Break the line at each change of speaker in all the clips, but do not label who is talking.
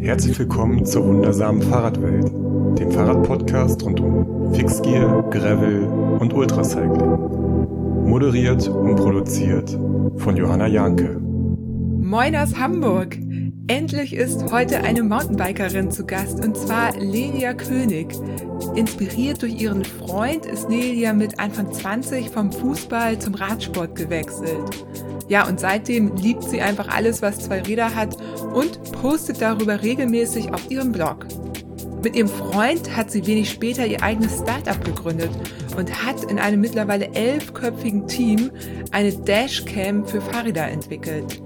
Herzlich willkommen zur wundersamen Fahrradwelt, dem Fahrradpodcast rund um Fixgear, Gravel und Ultracycling. Moderiert und produziert von Johanna Janke.
Moin aus Hamburg! Endlich ist heute eine Mountainbikerin zu Gast und zwar Lelia König. Inspiriert durch ihren Freund ist Lelia mit Anfang 20 vom Fußball zum Radsport gewechselt. Ja, und seitdem liebt sie einfach alles, was zwei Räder hat und postet darüber regelmäßig auf ihrem Blog. Mit ihrem Freund hat sie wenig später ihr eigenes Startup gegründet und hat in einem mittlerweile elfköpfigen Team eine Dashcam für Fahrräder entwickelt.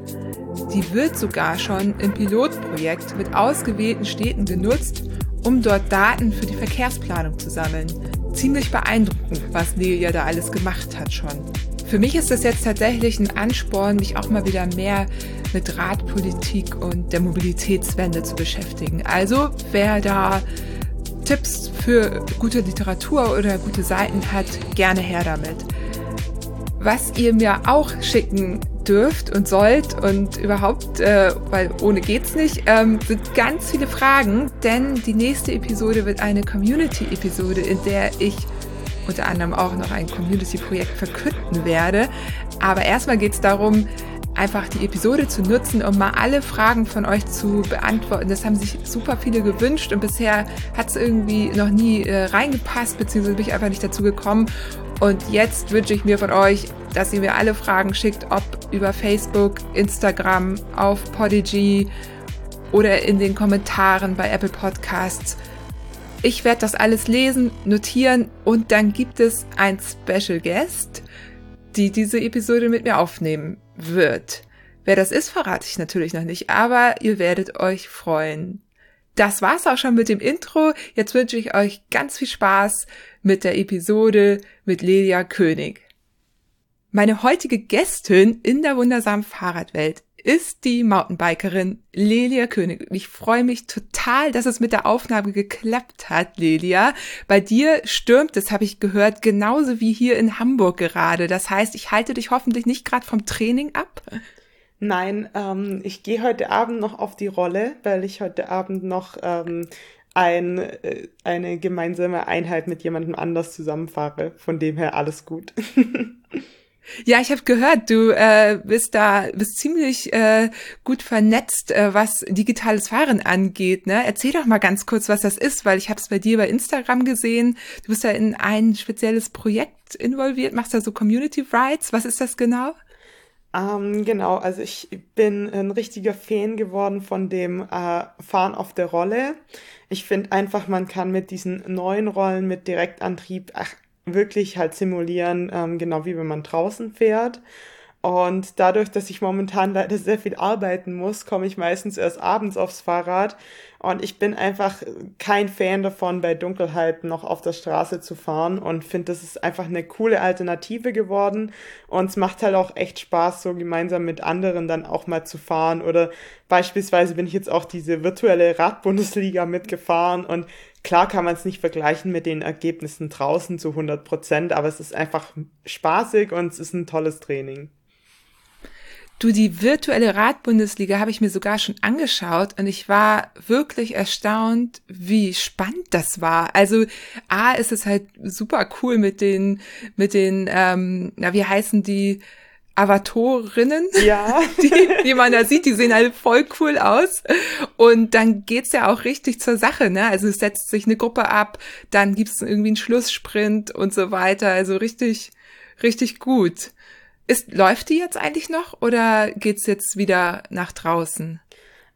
Die wird sogar schon im Pilotprojekt mit ausgewählten Städten genutzt, um dort Daten für die Verkehrsplanung zu sammeln. Ziemlich beeindruckend, was Nelia da alles gemacht hat schon. Für mich ist das jetzt tatsächlich ein Ansporn, mich auch mal wieder mehr mit Radpolitik und der Mobilitätswende zu beschäftigen. Also wer da Tipps für gute Literatur oder gute Seiten hat, gerne her damit. Was ihr mir auch schicken dürft und sollt und überhaupt, äh, weil ohne geht's nicht, ähm, sind ganz viele Fragen, denn die nächste Episode wird eine Community-Episode, in der ich unter anderem auch noch ein Community-Projekt verkünden werde. Aber erstmal geht es darum, einfach die Episode zu nutzen, um mal alle Fragen von euch zu beantworten. Das haben sich super viele gewünscht und bisher hat es irgendwie noch nie äh, reingepasst, beziehungsweise bin ich einfach nicht dazu gekommen. Und jetzt wünsche ich mir von euch, dass ihr mir alle Fragen schickt, ob über Facebook, Instagram, auf Podigy oder in den Kommentaren bei Apple Podcasts. Ich werde das alles lesen, notieren und dann gibt es ein Special Guest, die diese Episode mit mir aufnehmen wird. Wer das ist, verrate ich natürlich noch nicht, aber ihr werdet euch freuen. Das war's auch schon mit dem Intro. Jetzt wünsche ich euch ganz viel Spaß mit der Episode mit Lelia König. Meine heutige Gästin in der wundersamen Fahrradwelt ist die Mountainbikerin Lelia König. Ich freue mich total, dass es mit der Aufnahme geklappt hat, Lelia. Bei dir stürmt es, habe ich gehört, genauso wie hier in Hamburg gerade. Das heißt, ich halte dich hoffentlich nicht gerade vom Training ab.
Nein, ähm, ich gehe heute Abend noch auf die Rolle, weil ich heute Abend noch ähm, ein, äh, eine gemeinsame Einheit mit jemandem anders zusammenfahre. Von dem her alles gut.
Ja, ich habe gehört, du äh, bist da bist ziemlich äh, gut vernetzt, äh, was digitales Fahren angeht. Ne? Erzähl doch mal ganz kurz, was das ist, weil ich habe es bei dir bei Instagram gesehen. Du bist da in ein spezielles Projekt involviert, machst da so Community Rights. Was ist das genau?
Ähm, genau, also ich bin ein richtiger Fan geworden von dem äh, Fahren auf der Rolle. Ich finde einfach, man kann mit diesen neuen Rollen mit Direktantrieb ach, wirklich halt simulieren, ähm, genau wie wenn man draußen fährt. Und dadurch, dass ich momentan leider sehr viel arbeiten muss, komme ich meistens erst abends aufs Fahrrad. Und ich bin einfach kein Fan davon, bei Dunkelheit noch auf der Straße zu fahren und finde, das ist einfach eine coole Alternative geworden. Und es macht halt auch echt Spaß, so gemeinsam mit anderen dann auch mal zu fahren. Oder beispielsweise bin ich jetzt auch diese virtuelle Radbundesliga mitgefahren und Klar kann man es nicht vergleichen mit den Ergebnissen draußen zu 100 Prozent, aber es ist einfach spaßig und es ist ein tolles Training.
Du, die virtuelle Radbundesliga habe ich mir sogar schon angeschaut und ich war wirklich erstaunt, wie spannend das war. Also A ist es halt super cool mit den, mit den, ähm, na, wie heißen die, Avatorinnen,
ja.
die, die man da sieht, die sehen halt voll cool aus. Und dann geht's ja auch richtig zur Sache, ne? Also es setzt sich eine Gruppe ab, dann gibt's irgendwie einen Schlusssprint und so weiter. Also richtig, richtig gut. Ist, läuft die jetzt eigentlich noch oder geht's jetzt wieder nach draußen?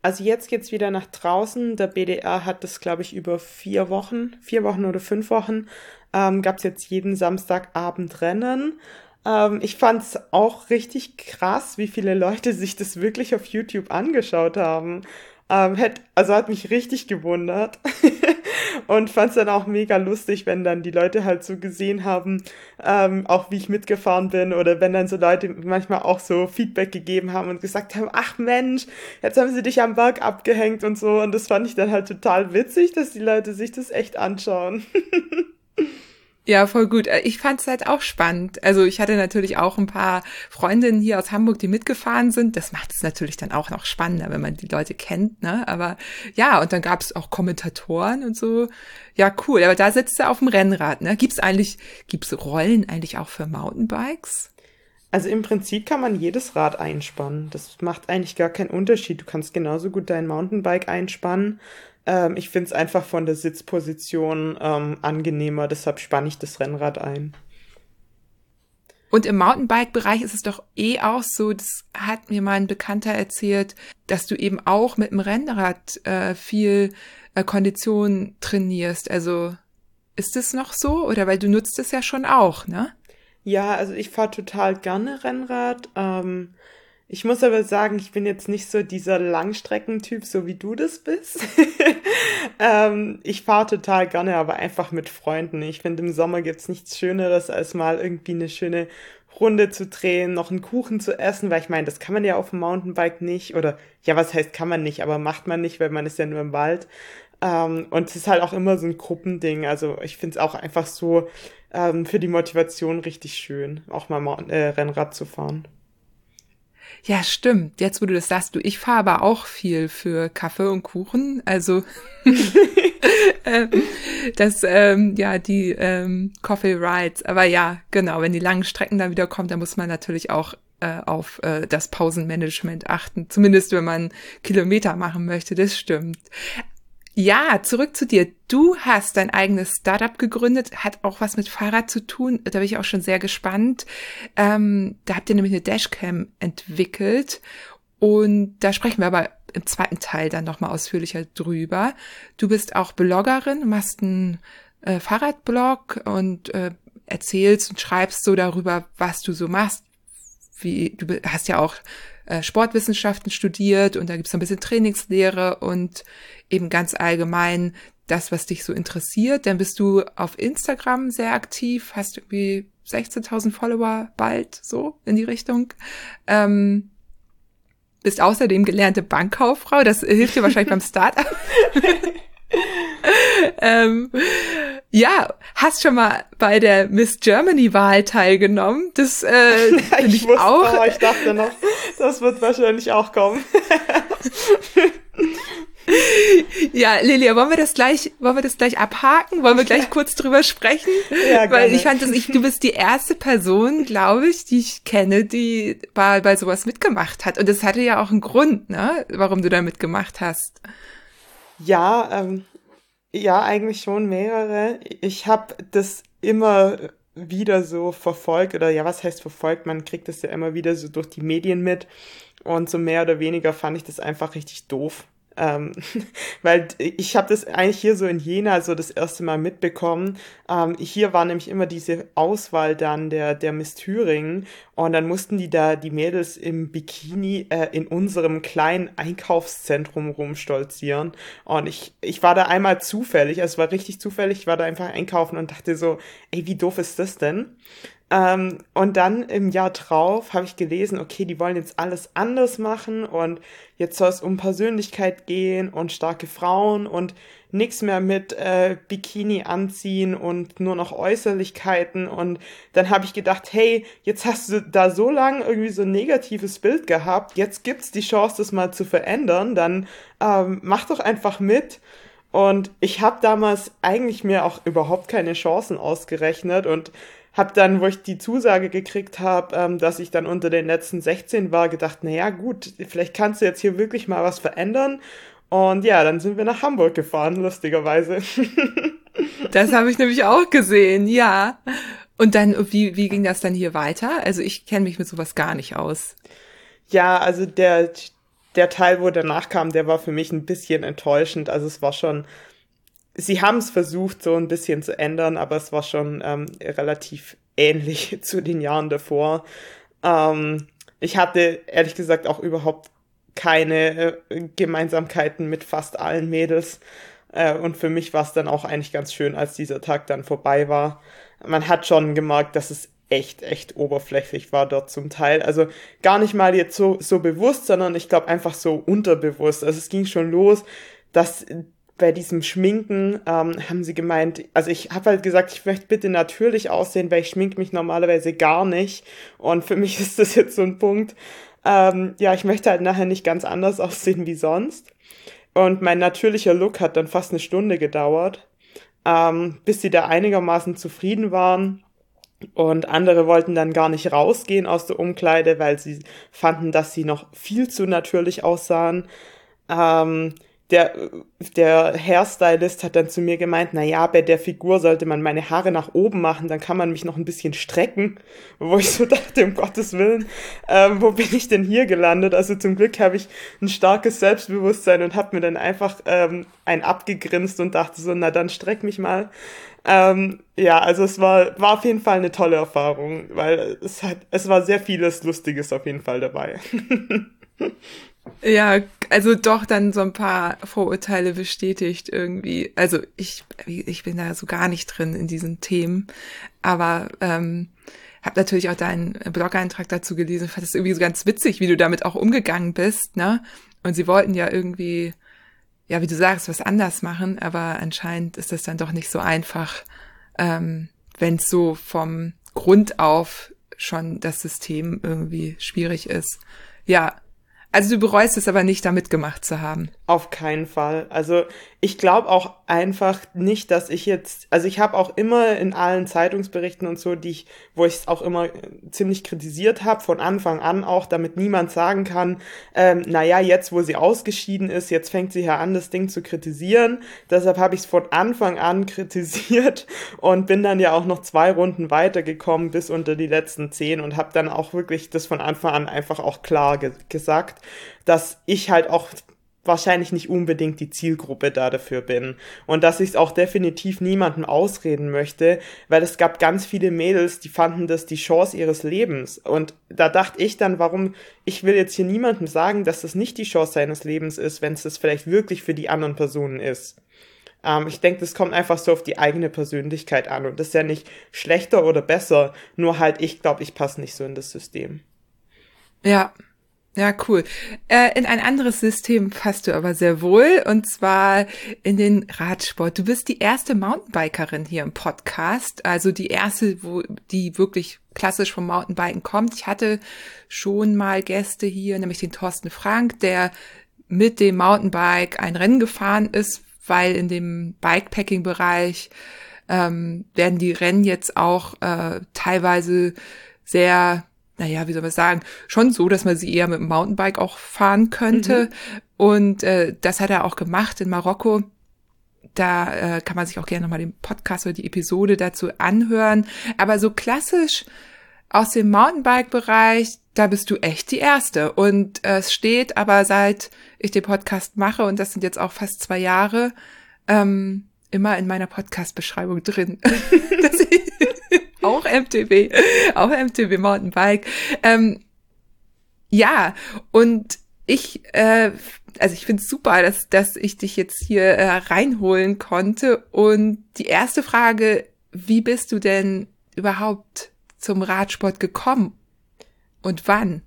Also jetzt geht's wieder nach draußen. Der BDR hat das, glaube ich, über vier Wochen, vier Wochen oder fünf Wochen, ähm, gab's jetzt jeden Samstagabend Rennen. Ähm, ich fand's auch richtig krass, wie viele Leute sich das wirklich auf YouTube angeschaut haben. Ähm, hätt, also hat mich richtig gewundert und fand's dann auch mega lustig, wenn dann die Leute halt so gesehen haben, ähm, auch wie ich mitgefahren bin oder wenn dann so Leute manchmal auch so Feedback gegeben haben und gesagt haben, ach Mensch, jetzt haben sie dich am Berg abgehängt und so und das fand ich dann halt total witzig, dass die Leute sich das echt anschauen.
Ja, voll gut. Äh, ich fand es halt auch spannend. Also ich hatte natürlich auch ein paar Freundinnen hier aus Hamburg, die mitgefahren sind. Das macht es natürlich dann auch noch spannender, wenn man die Leute kennt. Ne? Aber ja, und dann gab es auch Kommentatoren und so. Ja, cool. Aber da sitzt er auf dem Rennrad. Ne? Gibt's eigentlich, gibt's Rollen eigentlich auch für Mountainbikes?
Also im Prinzip kann man jedes Rad einspannen. Das macht eigentlich gar keinen Unterschied. Du kannst genauso gut dein Mountainbike einspannen ähm, ich finde es einfach von der Sitzposition ähm, angenehmer, deshalb spanne ich das Rennrad ein.
Und im Mountainbike-Bereich ist es doch eh auch so, das hat mir mal ein Bekannter erzählt, dass du eben auch mit dem Rennrad äh, viel äh, Kondition trainierst. Also ist es noch so? Oder weil du nutzt es ja schon auch, ne?
Ja, also ich fahre total gerne Rennrad. Ähm, ich muss aber sagen, ich bin jetzt nicht so dieser Langstreckentyp, so wie du das bist. ähm, ich fahre total gerne, aber einfach mit Freunden. Ich finde, im Sommer gibt's nichts Schöneres, als mal irgendwie eine schöne Runde zu drehen, noch einen Kuchen zu essen, weil ich meine, das kann man ja auf dem Mountainbike nicht. Oder ja, was heißt kann man nicht, aber macht man nicht, weil man ist ja nur im Wald. Ähm, und es ist halt auch immer so ein Gruppending. Also ich finde es auch einfach so ähm, für die Motivation richtig schön, auch mal äh, Rennrad zu fahren.
Ja, stimmt. Jetzt, wo du das sagst, du, ich fahre aber auch viel für Kaffee und Kuchen. Also ähm, das, ähm, ja, die ähm, Coffee Rides. Aber ja, genau, wenn die langen Strecken dann wieder kommen, dann muss man natürlich auch äh, auf äh, das Pausenmanagement achten. Zumindest wenn man Kilometer machen möchte, das stimmt. Ja, zurück zu dir. Du hast dein eigenes Startup gegründet, hat auch was mit Fahrrad zu tun. Da bin ich auch schon sehr gespannt. Ähm, da habt ihr nämlich eine Dashcam entwickelt und da sprechen wir aber im zweiten Teil dann nochmal ausführlicher drüber. Du bist auch Bloggerin, machst einen äh, Fahrradblog und äh, erzählst und schreibst so darüber, was du so machst. Wie du hast ja auch äh, Sportwissenschaften studiert und da gibt's so ein bisschen Trainingslehre und eben ganz allgemein das, was dich so interessiert. Dann bist du auf Instagram sehr aktiv, hast irgendwie 16.000 Follower bald so in die Richtung. Ähm, bist außerdem gelernte Bankkauffrau, das hilft dir wahrscheinlich beim Startup. ähm, ja, hast schon mal bei der Miss Germany Wahl teilgenommen. Das äh,
ja, ich, ich wusste, auch. ich dachte noch, das wird wahrscheinlich auch kommen.
Ja, Lilia, wollen wir das gleich, wollen wir das gleich abhaken? Wollen wir gleich kurz drüber sprechen? Ja, Weil ich fand, dass ich, du bist die erste Person, glaube ich, die ich kenne, die bei, bei sowas mitgemacht hat. Und das hatte ja auch einen Grund, ne, warum du da mitgemacht hast.
Ja, ähm, ja, eigentlich schon mehrere. Ich habe das immer wieder so verfolgt oder ja, was heißt verfolgt? Man kriegt das ja immer wieder so durch die Medien mit und so mehr oder weniger fand ich das einfach richtig doof. Ähm, weil ich habe das eigentlich hier so in Jena so das erste Mal mitbekommen. Ähm, hier war nämlich immer diese Auswahl dann der, der Miss Thüringen und dann mussten die da die Mädels im Bikini äh, in unserem kleinen Einkaufszentrum rumstolzieren. Und ich, ich war da einmal zufällig, also es war richtig zufällig, ich war da einfach einkaufen und dachte so, ey, wie doof ist das denn? Ähm, und dann im Jahr drauf habe ich gelesen, okay, die wollen jetzt alles anders machen und jetzt soll es um Persönlichkeit gehen und starke Frauen und nichts mehr mit äh, Bikini anziehen und nur noch Äußerlichkeiten. Und dann habe ich gedacht, hey, jetzt hast du da so lange irgendwie so ein negatives Bild gehabt, jetzt gibt's die Chance, das mal zu verändern, dann ähm, mach doch einfach mit. Und ich habe damals eigentlich mir auch überhaupt keine Chancen ausgerechnet und habe dann, wo ich die Zusage gekriegt habe, ähm, dass ich dann unter den letzten 16 war, gedacht, naja gut, vielleicht kannst du jetzt hier wirklich mal was verändern. Und ja, dann sind wir nach Hamburg gefahren, lustigerweise.
das habe ich nämlich auch gesehen, ja. Und dann, wie, wie ging das dann hier weiter? Also ich kenne mich mit sowas gar nicht aus.
Ja, also der, der Teil, wo danach kam, der war für mich ein bisschen enttäuschend. Also es war schon sie haben es versucht, so ein bisschen zu ändern, aber es war schon ähm, relativ ähnlich zu den Jahren davor. Ähm, ich hatte ehrlich gesagt auch überhaupt keine äh, Gemeinsamkeiten mit fast allen Mädels. Äh, und für mich war es dann auch eigentlich ganz schön, als dieser Tag dann vorbei war. Man hat schon gemerkt, dass es echt, echt oberflächlich war dort zum Teil. Also gar nicht mal jetzt so, so bewusst, sondern ich glaube einfach so unterbewusst. Also es ging schon los, dass bei diesem Schminken ähm, haben sie gemeint, also ich habe halt gesagt, ich möchte bitte natürlich aussehen, weil ich schmink mich normalerweise gar nicht. Und für mich ist das jetzt so ein Punkt, ähm, ja, ich möchte halt nachher nicht ganz anders aussehen wie sonst. Und mein natürlicher Look hat dann fast eine Stunde gedauert, ähm, bis sie da einigermaßen zufrieden waren. Und andere wollten dann gar nicht rausgehen aus der Umkleide, weil sie fanden, dass sie noch viel zu natürlich aussahen. Ähm, der, der Hairstylist hat dann zu mir gemeint, na ja, bei der Figur sollte man meine Haare nach oben machen, dann kann man mich noch ein bisschen strecken. Wo ich so dachte, um Gottes Willen, ähm, wo bin ich denn hier gelandet? Also zum Glück habe ich ein starkes Selbstbewusstsein und habe mir dann einfach ähm, ein abgegrinst und dachte so, na dann streck mich mal. Ähm, ja, also es war, war auf jeden Fall eine tolle Erfahrung, weil es hat, es war sehr vieles Lustiges auf jeden Fall dabei.
Ja, also doch dann so ein paar Vorurteile bestätigt irgendwie. Also ich, ich bin da so gar nicht drin in diesen Themen, aber ähm, habe natürlich auch deinen Blog-Eintrag dazu gelesen. Fand es irgendwie so ganz witzig, wie du damit auch umgegangen bist, ne? Und sie wollten ja irgendwie, ja, wie du sagst, was anders machen, aber anscheinend ist das dann doch nicht so einfach, ähm, wenn es so vom Grund auf schon das System irgendwie schwierig ist. Ja, also du bereust es aber nicht, da mitgemacht zu haben.
Auf keinen Fall. Also ich glaube auch einfach nicht, dass ich jetzt, also ich habe auch immer in allen Zeitungsberichten und so, die ich, wo ich es auch immer ziemlich kritisiert habe, von Anfang an auch, damit niemand sagen kann, ähm, naja, jetzt wo sie ausgeschieden ist, jetzt fängt sie ja an, das Ding zu kritisieren. Deshalb habe ich es von Anfang an kritisiert und bin dann ja auch noch zwei Runden weitergekommen bis unter die letzten zehn und habe dann auch wirklich das von Anfang an einfach auch klar ge gesagt dass ich halt auch wahrscheinlich nicht unbedingt die Zielgruppe da dafür bin. Und dass ich es auch definitiv niemandem ausreden möchte, weil es gab ganz viele Mädels, die fanden das die Chance ihres Lebens. Und da dachte ich dann, warum, ich will jetzt hier niemandem sagen, dass das nicht die Chance seines Lebens ist, wenn es das vielleicht wirklich für die anderen Personen ist. Ähm, ich denke, das kommt einfach so auf die eigene Persönlichkeit an. Und das ist ja nicht schlechter oder besser, nur halt ich glaube, ich passe nicht so in das System.
Ja, ja, cool. Äh, in ein anderes System passt du aber sehr wohl, und zwar in den Radsport. Du bist die erste Mountainbikerin hier im Podcast, also die erste, wo die wirklich klassisch vom Mountainbiken kommt. Ich hatte schon mal Gäste hier, nämlich den Thorsten Frank, der mit dem Mountainbike ein Rennen gefahren ist, weil in dem Bikepacking-Bereich ähm, werden die Rennen jetzt auch äh, teilweise sehr naja, wie soll man sagen, schon so, dass man sie eher mit dem Mountainbike auch fahren könnte. Mhm. Und äh, das hat er auch gemacht in Marokko. Da äh, kann man sich auch gerne nochmal den Podcast oder die Episode dazu anhören. Aber so klassisch aus dem Mountainbike-Bereich, da bist du echt die Erste. Und äh, es steht aber seit ich den Podcast mache, und das sind jetzt auch fast zwei Jahre, ähm, immer in meiner Podcast-Beschreibung drin. dass ich, auch MTB, auch MTB Mountainbike. Ähm, ja, und ich, äh, also ich finde es super, dass, dass ich dich jetzt hier äh, reinholen konnte. Und die erste Frage, wie bist du denn überhaupt zum Radsport gekommen und wann?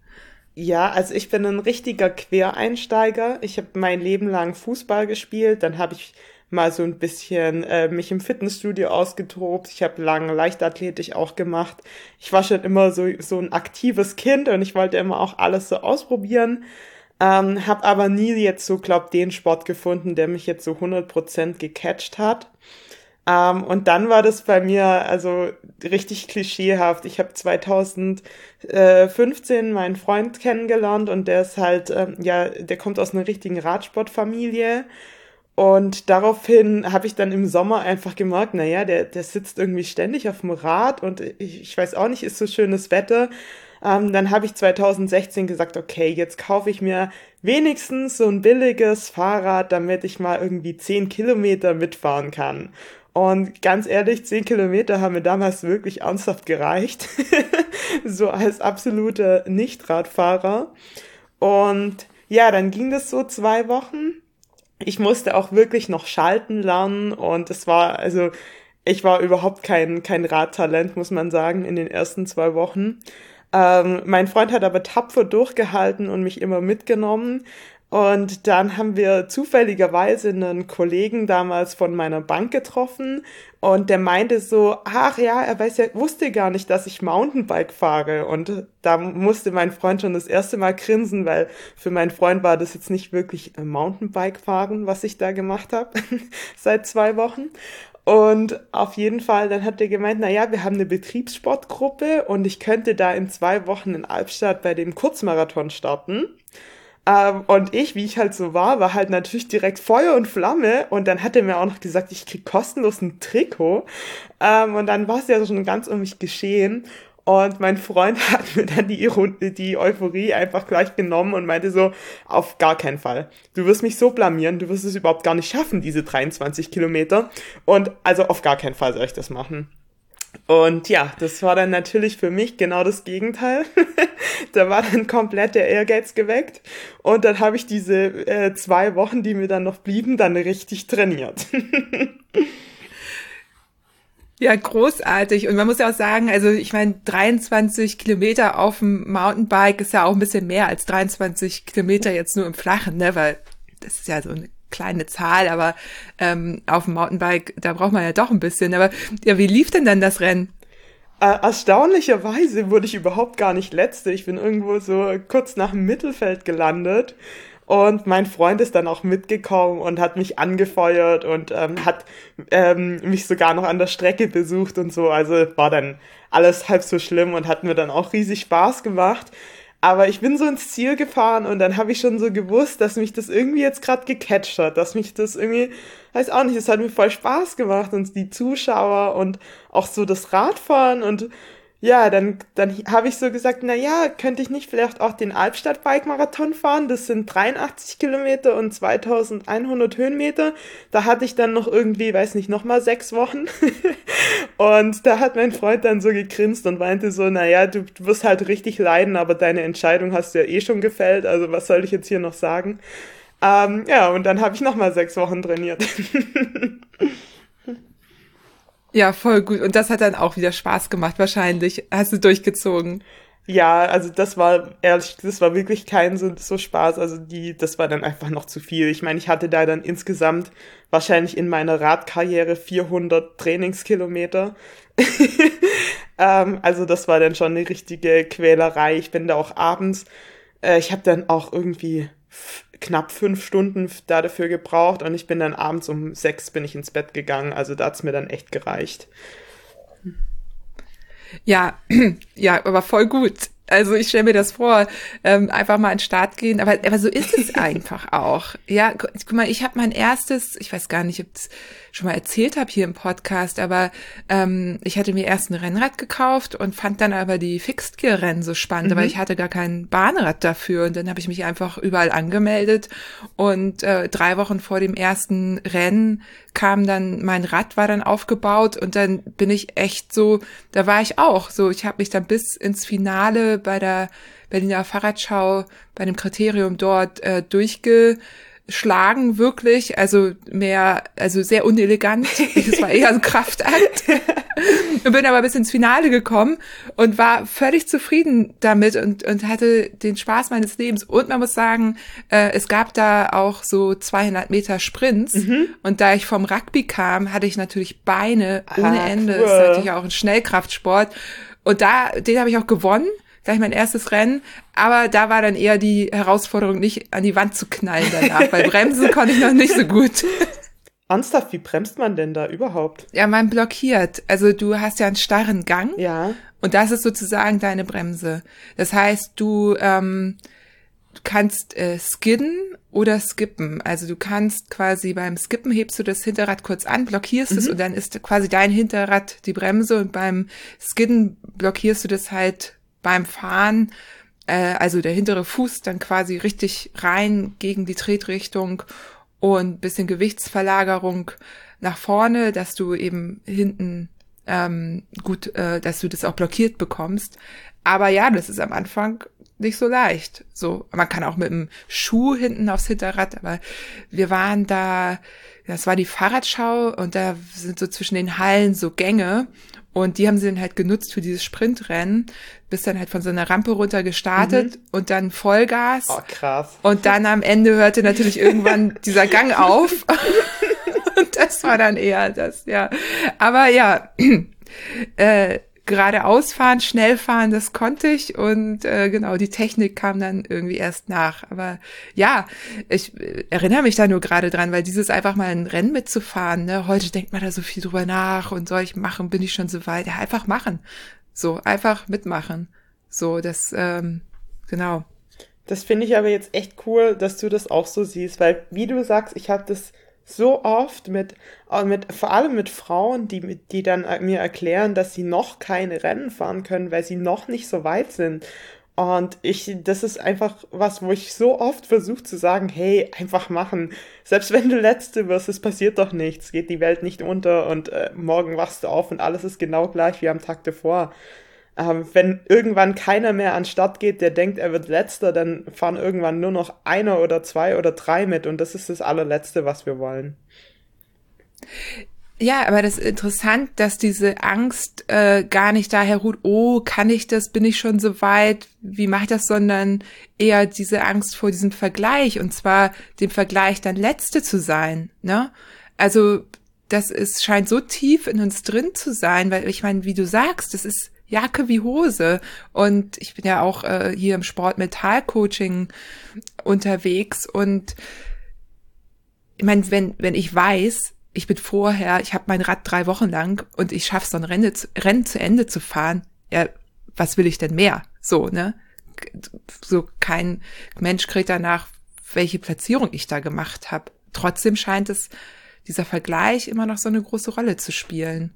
Ja, also ich bin ein richtiger Quereinsteiger. Ich habe mein Leben lang Fußball gespielt, dann habe ich mal so ein bisschen äh, mich im Fitnessstudio ausgetobt. Ich habe lange Leichtathletik auch gemacht. Ich war schon immer so, so ein aktives Kind und ich wollte immer auch alles so ausprobieren. Ähm, habe aber nie jetzt so, glaub, den Sport gefunden, der mich jetzt so 100% gecatcht hat. Ähm, und dann war das bei mir also richtig klischeehaft. Ich habe 2015 meinen Freund kennengelernt und der ist halt, ähm, ja, der kommt aus einer richtigen Radsportfamilie. Und daraufhin habe ich dann im Sommer einfach gemerkt, naja, der, der sitzt irgendwie ständig auf dem Rad und ich, ich weiß auch nicht, ist so schönes Wetter. Ähm, dann habe ich 2016 gesagt, okay, jetzt kaufe ich mir wenigstens so ein billiges Fahrrad, damit ich mal irgendwie 10 Kilometer mitfahren kann. Und ganz ehrlich, 10 Kilometer haben mir damals wirklich ernsthaft gereicht. so als absoluter Nicht-Radfahrer. Und ja, dann ging das so zwei Wochen ich musste auch wirklich noch schalten lernen und es war, also ich war überhaupt kein, kein Radtalent, muss man sagen, in den ersten zwei Wochen. Ähm, mein Freund hat aber tapfer durchgehalten und mich immer mitgenommen. Und dann haben wir zufälligerweise einen Kollegen damals von meiner Bank getroffen und der meinte so, ach ja, er weiß ja, wusste gar nicht, dass ich Mountainbike fahre. Und da musste mein Freund schon das erste Mal grinsen, weil für meinen Freund war das jetzt nicht wirklich Mountainbike fahren, was ich da gemacht habe seit zwei Wochen. Und auf jeden Fall, dann hat er gemeint, na ja, wir haben eine Betriebssportgruppe und ich könnte da in zwei Wochen in Albstadt bei dem Kurzmarathon starten. Ähm, und ich, wie ich halt so war, war halt natürlich direkt Feuer und Flamme. Und dann hat er mir auch noch gesagt, ich krieg kostenlos ein Trikot. Ähm, und dann war es ja schon ganz um mich geschehen. Und mein Freund hat mir dann die, die Euphorie einfach gleich genommen und meinte so, auf gar keinen Fall. Du wirst mich so blamieren, du wirst es überhaupt gar nicht schaffen, diese 23 Kilometer. Und also auf gar keinen Fall soll ich das machen. Und ja, das war dann natürlich für mich genau das Gegenteil. da war dann komplett der Ehrgeiz geweckt. Und dann habe ich diese äh, zwei Wochen, die mir dann noch blieben, dann richtig trainiert.
Ja, großartig. Und man muss ja auch sagen, also ich meine, 23 Kilometer auf dem Mountainbike ist ja auch ein bisschen mehr als 23 Kilometer jetzt nur im Flachen, ne? Weil das ist ja so eine kleine Zahl, aber ähm, auf dem Mountainbike, da braucht man ja doch ein bisschen. Aber ja, wie lief denn dann das Rennen?
Äh, erstaunlicherweise wurde ich überhaupt gar nicht letzte. Ich bin irgendwo so kurz nach dem Mittelfeld gelandet. Und mein Freund ist dann auch mitgekommen und hat mich angefeuert und ähm, hat ähm, mich sogar noch an der Strecke besucht und so. Also war dann alles halb so schlimm und hat mir dann auch riesig Spaß gemacht. Aber ich bin so ins Ziel gefahren und dann habe ich schon so gewusst, dass mich das irgendwie jetzt gerade gecatcht hat, dass mich das irgendwie, weiß auch nicht, es hat mir voll Spaß gemacht und die Zuschauer und auch so das Radfahren und ja, dann, dann habe ich so gesagt, na ja, könnte ich nicht vielleicht auch den Albstadt Bike Marathon fahren? Das sind 83 Kilometer und 2100 Höhenmeter. Da hatte ich dann noch irgendwie, weiß nicht, noch mal sechs Wochen. und da hat mein Freund dann so gegrinst und meinte so, na ja, du, du wirst halt richtig leiden, aber deine Entscheidung hast du ja eh schon gefällt. Also was soll ich jetzt hier noch sagen? Ähm, ja, und dann habe ich noch mal sechs Wochen trainiert.
Ja, voll gut. Und das hat dann auch wieder Spaß gemacht, wahrscheinlich. Hast du durchgezogen.
Ja, also das war ehrlich, das war wirklich kein so, so Spaß. Also die, das war dann einfach noch zu viel. Ich meine, ich hatte da dann insgesamt wahrscheinlich in meiner Radkarriere 400 Trainingskilometer. ähm, also das war dann schon eine richtige Quälerei. Ich bin da auch abends, äh, ich habe dann auch irgendwie knapp fünf Stunden dafür gebraucht und ich bin dann abends um sechs bin ich ins Bett gegangen. Also da hat's mir dann echt gereicht.
Ja, ja, aber voll gut. Also ich stelle mir das vor, ähm, einfach mal an den Start gehen. Aber, aber so ist es einfach auch. Ja, guck mal, ich habe mein erstes, ich weiß gar nicht, ob ich schon mal erzählt habe hier im Podcast, aber ähm, ich hatte mir erst ein Rennrad gekauft und fand dann aber die Fixed Gear Rennen so spannend, mhm. aber ich hatte gar kein Bahnrad dafür und dann habe ich mich einfach überall angemeldet und äh, drei Wochen vor dem ersten Rennen kam dann mein Rad war dann aufgebaut und dann bin ich echt so, da war ich auch so, ich habe mich dann bis ins Finale bei der Berliner Fahrradschau bei dem Kriterium dort äh, durchge schlagen, wirklich. Also mehr, also sehr unelegant. Das war eher ein Kraftakt. und bin aber bis ins Finale gekommen und war völlig zufrieden damit und, und hatte den Spaß meines Lebens. Und man muss sagen, äh, es gab da auch so 200 Meter Sprints. Mhm. Und da ich vom Rugby kam, hatte ich natürlich Beine ohne ah, Ende. Cool. Das ist natürlich auch ein Schnellkraftsport. Und da, den habe ich auch gewonnen gleich mein erstes Rennen. Aber da war dann eher die Herausforderung, nicht an die Wand zu knallen danach, weil bremsen konnte ich noch nicht so gut.
Ernsthaft, wie bremst man denn da überhaupt?
Ja, man blockiert. Also du hast ja einen starren Gang.
Ja.
Und das ist sozusagen deine Bremse. Das heißt, du, ähm, kannst äh, skidden oder skippen. Also du kannst quasi beim Skippen hebst du das Hinterrad kurz an, blockierst mhm. es und dann ist quasi dein Hinterrad die Bremse und beim Skidden blockierst du das halt beim Fahren, äh, also der hintere Fuß dann quasi richtig rein gegen die Tretrichtung und bisschen Gewichtsverlagerung nach vorne, dass du eben hinten ähm, gut, äh, dass du das auch blockiert bekommst. Aber ja, das ist am Anfang nicht so leicht. So, man kann auch mit dem Schuh hinten aufs Hinterrad, aber wir waren da, das war die Fahrradschau und da sind so zwischen den Hallen so Gänge Und die haben sie dann halt genutzt für dieses Sprintrennen, bist dann halt von so einer Rampe runter gestartet mhm. und dann Vollgas.
Oh, krass.
Und dann am Ende hörte natürlich irgendwann dieser Gang auf. und das war dann eher das, ja. Aber ja, äh, geradeaus fahren, schnell fahren, das konnte ich und äh, genau, die Technik kam dann irgendwie erst nach. Aber ja, ich äh, erinnere mich da nur gerade dran, weil dieses einfach mal ein Rennen mitzufahren, ne, heute denkt man da so viel drüber nach und soll ich machen, bin ich schon so weit. Ja, einfach machen. So, einfach mitmachen. So, das, ähm, genau.
Das finde ich aber jetzt echt cool, dass du das auch so siehst, weil wie du sagst, ich habe das so oft mit, äh, mit, vor allem mit Frauen, die, die dann äh, mir erklären, dass sie noch keine Rennen fahren können, weil sie noch nicht so weit sind. Und ich, das ist einfach was, wo ich so oft versuche zu sagen, hey, einfach machen. Selbst wenn du Letzte wirst, es passiert doch nichts, geht die Welt nicht unter und äh, morgen wachst du auf und alles ist genau gleich wie am Tag davor ähm, wenn irgendwann keiner mehr an Start geht, der denkt, er wird letzter, dann fahren irgendwann nur noch einer oder zwei oder drei mit und das ist das allerletzte, was wir wollen.
Ja, aber das ist interessant, dass diese Angst äh, gar nicht daher ruht, oh, kann ich das, bin ich schon so weit, wie mache ich das, sondern eher diese Angst vor diesem Vergleich und zwar dem Vergleich dann Letzte zu sein, ne? Also das ist, scheint so tief in uns drin zu sein, weil ich meine, wie du sagst, das ist Jacke wie Hose. Und ich bin ja auch äh, hier im Sport-Metall-Coaching unterwegs. Und ich meine, wenn, wenn ich weiß, ich bin vorher, ich habe mein Rad drei Wochen lang und ich schaffe so ein Rennen, Rennen zu Ende zu fahren, ja, was will ich denn mehr? So, ne? So kein Mensch kriegt danach, welche Platzierung ich da gemacht habe. Trotzdem scheint es dieser Vergleich immer noch so eine große Rolle zu spielen.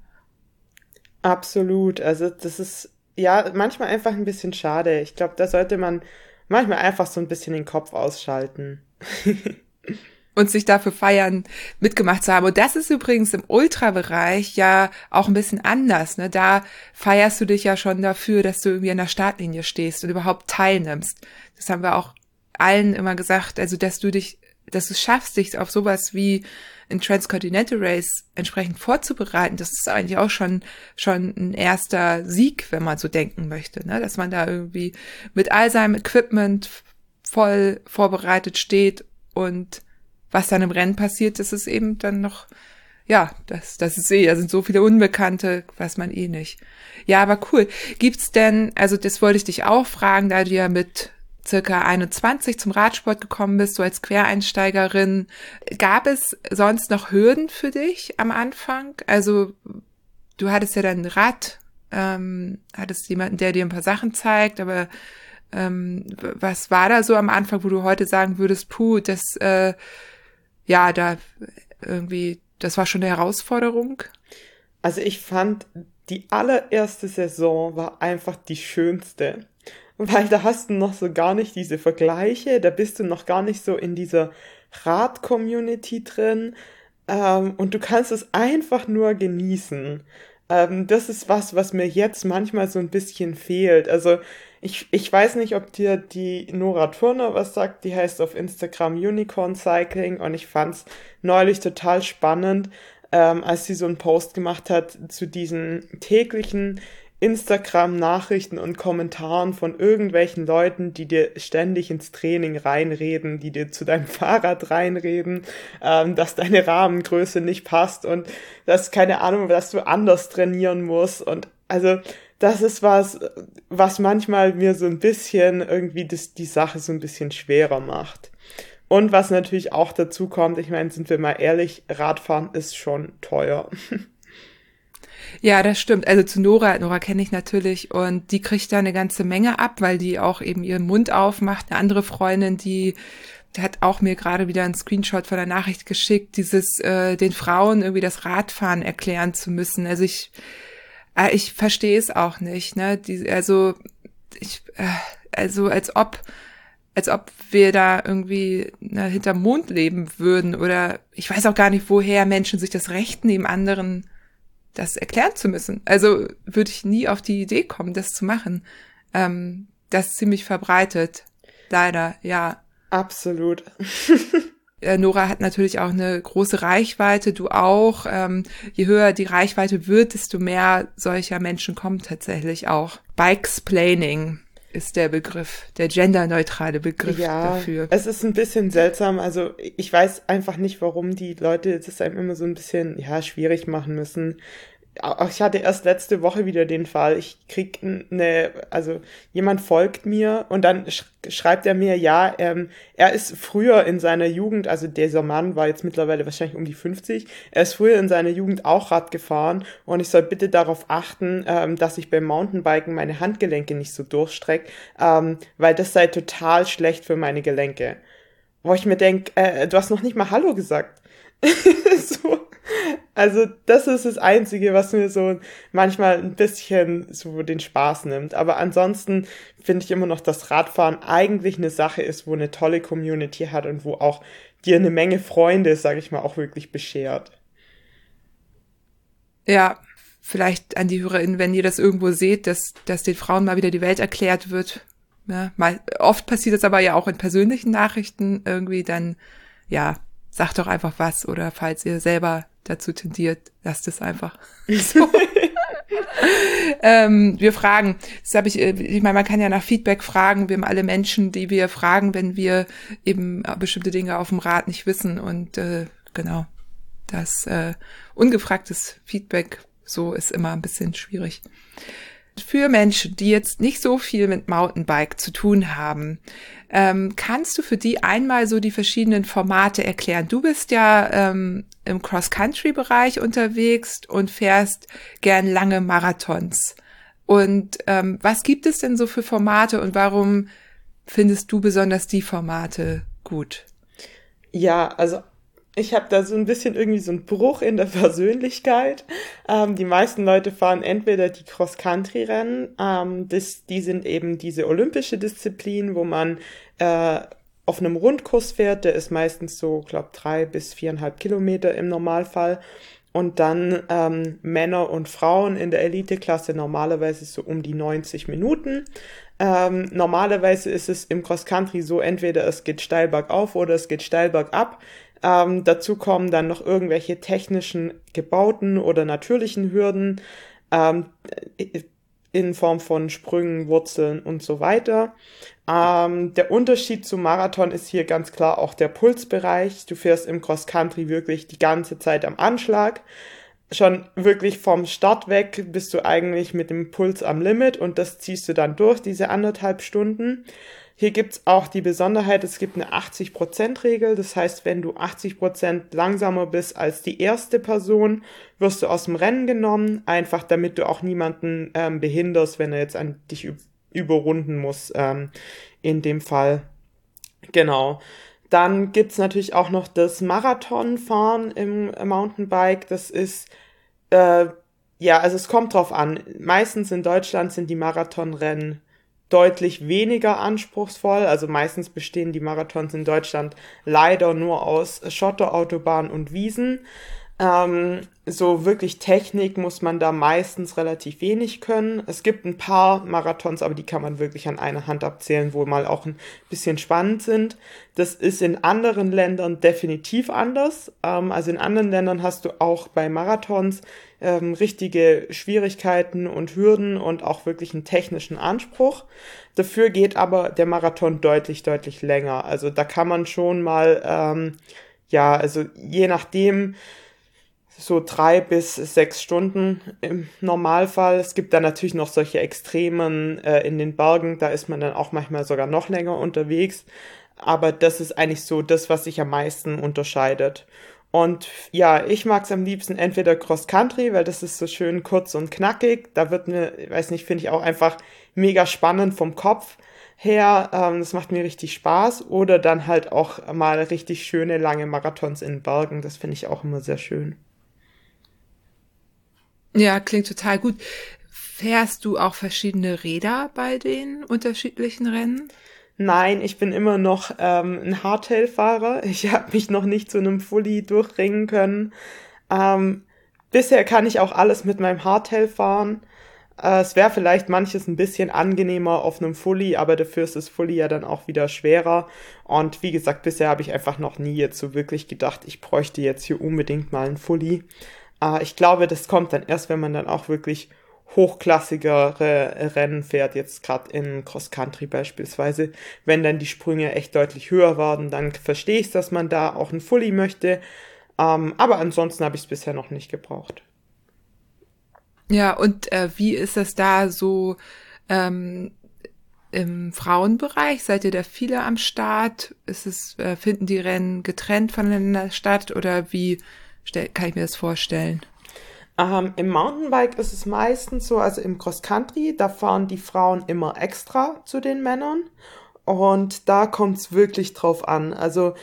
Absolut. Also das ist ja manchmal einfach ein bisschen schade. Ich glaube, da sollte man manchmal einfach so ein bisschen den Kopf ausschalten.
und sich dafür feiern, mitgemacht zu haben. Und das ist übrigens im Ultrabereich ja auch ein bisschen anders. Ne? Da feierst du dich ja schon dafür, dass du irgendwie an der Startlinie stehst und überhaupt teilnimmst. Das haben wir auch allen immer gesagt, also dass du dich, dass du schaffst, dich auf sowas wie ein Transcontinental Race entsprechend vorzubereiten, das ist eigentlich auch schon, schon ein erster Sieg, wenn man so denken möchte, ne? dass man da irgendwie mit all seinem Equipment voll vorbereitet steht und was dann im Rennen passiert, das ist eben dann noch, ja, das, das ist eh, da sind so viele Unbekannte, weiß man eh nicht. Ja, aber cool. Gibt's denn, also das wollte ich dich auch fragen, da du ja mit circa 21 zum Radsport gekommen bist, so als Quereinsteigerin. Gab es sonst noch Hürden für dich am Anfang? Also du hattest ja dein Rad, ähm, hattest jemanden, der dir ein paar Sachen zeigt, aber ähm, was war da so am Anfang, wo du heute sagen würdest, puh, das, äh, ja, da irgendwie, das war schon eine Herausforderung?
Also ich fand, die allererste Saison war einfach die schönste weil da hast du noch so gar nicht diese Vergleiche, da bist du noch gar nicht so in dieser Rad-Community drin ähm, und du kannst es einfach nur genießen. Ähm, das ist was, was mir jetzt manchmal so ein bisschen fehlt. Also ich, ich weiß nicht, ob dir die Nora Turner was sagt, die heißt auf Instagram Unicorn Cycling und ich fand's neulich total spannend, ähm, als sie so einen Post gemacht hat zu diesen täglichen Instagram-Nachrichten und Kommentaren von irgendwelchen Leuten, die dir ständig ins Training reinreden, die dir zu deinem Fahrrad reinreden, ähm, dass deine Rahmengröße nicht passt und dass, keine Ahnung, dass du anders trainieren musst. Und also das ist was, was manchmal mir so ein bisschen irgendwie das, die Sache so ein bisschen schwerer macht. Und was natürlich auch dazu kommt, ich meine, sind wir mal ehrlich, Radfahren ist schon teuer.
Ja, das stimmt. Also zu Nora, Nora kenne ich natürlich und die kriegt da eine ganze Menge ab, weil die auch eben ihren Mund aufmacht. Eine andere Freundin, die hat auch mir gerade wieder einen Screenshot von der Nachricht geschickt, dieses äh, den Frauen irgendwie das Radfahren erklären zu müssen. Also ich ich verstehe es auch nicht, ne? Die, also ich äh, also als ob als ob wir da irgendwie ne, hinterm Mond leben würden oder ich weiß auch gar nicht, woher Menschen sich das Recht nehmen, anderen das erklären zu müssen. Also würde ich nie auf die Idee kommen, das zu machen. Ähm, das ist ziemlich verbreitet. Leider, ja.
Absolut.
Äh, Nora hat natürlich auch eine große Reichweite, du auch. Ähm, je höher die Reichweite wird, desto mehr solcher Menschen kommen tatsächlich auch. Bikesplaining ist der Begriff, der genderneutrale Begriff ja, dafür.
Es ist ein bisschen seltsam. Also ich weiß einfach nicht, warum die Leute das einem immer so ein bisschen ja schwierig machen müssen ich hatte erst letzte Woche wieder den Fall, ich krieg eine, also jemand folgt mir und dann sch schreibt er mir, ja, ähm, er ist früher in seiner Jugend, also dieser Mann war jetzt mittlerweile wahrscheinlich um die 50, er ist früher in seiner Jugend auch Rad gefahren und ich soll bitte darauf achten, ähm, dass ich beim Mountainbiken meine Handgelenke nicht so durchstrecke, ähm, weil das sei total schlecht für meine Gelenke. Wo ich mir denk, äh, du hast noch nicht mal Hallo gesagt. so. Also das ist das Einzige, was mir so manchmal ein bisschen so den Spaß nimmt. Aber ansonsten finde ich immer noch, dass Radfahren eigentlich eine Sache ist, wo eine tolle Community hat und wo auch dir eine Menge Freunde, sage ich mal, auch wirklich beschert.
Ja, vielleicht an die HörerInnen, wenn ihr das irgendwo seht, dass, dass den Frauen mal wieder die Welt erklärt wird. Ja, mal, oft passiert das aber ja auch in persönlichen Nachrichten irgendwie, dann, ja, sagt doch einfach was oder falls ihr selber dazu tendiert, lasst es einfach. So. ähm, wir fragen, das habe ich, äh, ich meine, man kann ja nach Feedback fragen. Wir haben alle Menschen, die wir fragen, wenn wir eben bestimmte Dinge auf dem Rad nicht wissen. Und äh, genau, das äh, ungefragtes Feedback so ist immer ein bisschen schwierig. Für Menschen, die jetzt nicht so viel mit Mountainbike zu tun haben, ähm, kannst du für die einmal so die verschiedenen Formate erklären? Du bist ja ähm, im Cross-Country-Bereich unterwegs und fährst gern lange Marathons. Und ähm, was gibt es denn so für Formate und warum findest du besonders die Formate gut?
Ja, also ich habe da so ein bisschen irgendwie so einen Bruch in der Persönlichkeit. Ähm, die meisten Leute fahren entweder die Cross-Country-Rennen, ähm, die sind eben diese olympische Disziplin, wo man äh, auf einem Rundkurs fährt, der ist meistens so, glaube drei bis viereinhalb Kilometer im Normalfall. Und dann ähm, Männer und Frauen in der Eliteklasse normalerweise so um die 90 Minuten. Ähm, normalerweise ist es im Cross Country so, entweder es geht steil bergauf oder es geht steil bergab. Ähm, dazu kommen dann noch irgendwelche technischen gebauten oder natürlichen Hürden ähm, in Form von Sprüngen, Wurzeln und so weiter. Ähm, der Unterschied zum Marathon ist hier ganz klar auch der Pulsbereich. Du fährst im Cross Country wirklich die ganze Zeit am Anschlag. Schon wirklich vom Start weg bist du eigentlich mit dem Puls am Limit und das ziehst du dann durch, diese anderthalb Stunden. Hier gibt's auch die Besonderheit, es gibt eine 80%-Regel. Das heißt, wenn du 80% langsamer bist als die erste Person, wirst du aus dem Rennen genommen, einfach damit du auch niemanden ähm, behinderst, wenn er jetzt an dich überrunden muss, ähm, in dem Fall. Genau. Dann gibt's natürlich auch noch das Marathonfahren im Mountainbike. Das ist, äh, ja, also es kommt drauf an. Meistens in Deutschland sind die Marathonrennen deutlich weniger anspruchsvoll. Also meistens bestehen die Marathons in Deutschland leider nur aus Schotterautobahnen und Wiesen. Ähm, so wirklich Technik muss man da meistens relativ wenig können. Es gibt ein paar Marathons, aber die kann man wirklich an einer Hand abzählen, wo mal auch ein bisschen spannend sind. Das ist in anderen Ländern definitiv anders. Ähm, also in anderen Ländern hast du auch bei Marathons ähm, richtige Schwierigkeiten und Hürden und auch wirklich einen technischen Anspruch. Dafür geht aber der Marathon deutlich, deutlich länger. Also da kann man schon mal, ähm, ja, also je nachdem, so drei bis sechs Stunden im Normalfall. Es gibt dann natürlich noch solche Extremen äh, in den Bergen, da ist man dann auch manchmal sogar noch länger unterwegs. Aber das ist eigentlich so das, was sich am meisten unterscheidet. Und ja, ich mag es am liebsten entweder Cross Country, weil das ist so schön kurz und knackig. Da wird mir, weiß nicht, finde ich auch einfach mega spannend vom Kopf her. Ähm, das macht mir richtig Spaß. Oder dann halt auch mal richtig schöne lange Marathons in Bergen. Das finde ich auch immer sehr schön.
Ja, klingt total gut. Fährst du auch verschiedene Räder bei den unterschiedlichen Rennen?
Nein, ich bin immer noch ähm, ein Hardtail-Fahrer. Ich habe mich noch nicht zu einem Fully durchringen können. Ähm, bisher kann ich auch alles mit meinem Hardtail fahren. Äh, es wäre vielleicht manches ein bisschen angenehmer auf einem Fully, aber dafür ist das Fully ja dann auch wieder schwerer. Und wie gesagt, bisher habe ich einfach noch nie jetzt so wirklich gedacht, ich bräuchte jetzt hier unbedingt mal ein Fully. Äh, ich glaube, das kommt dann erst, wenn man dann auch wirklich hochklassigere Rennen fährt, jetzt gerade in Cross Country beispielsweise, wenn dann die Sprünge echt deutlich höher werden, dann verstehe ich dass man da auch ein Fully möchte. Ähm, aber ansonsten habe ich es bisher noch nicht gebraucht.
Ja, und äh, wie ist das da so ähm, im Frauenbereich? Seid ihr da viele am Start? Ist es, äh, finden die Rennen getrennt voneinander statt oder wie stell, kann ich mir das vorstellen?
Ähm, Im Mountainbike ist es meistens so, also im Cross Country, da fahren die Frauen immer extra zu den Männern und da kommt es wirklich drauf an. Also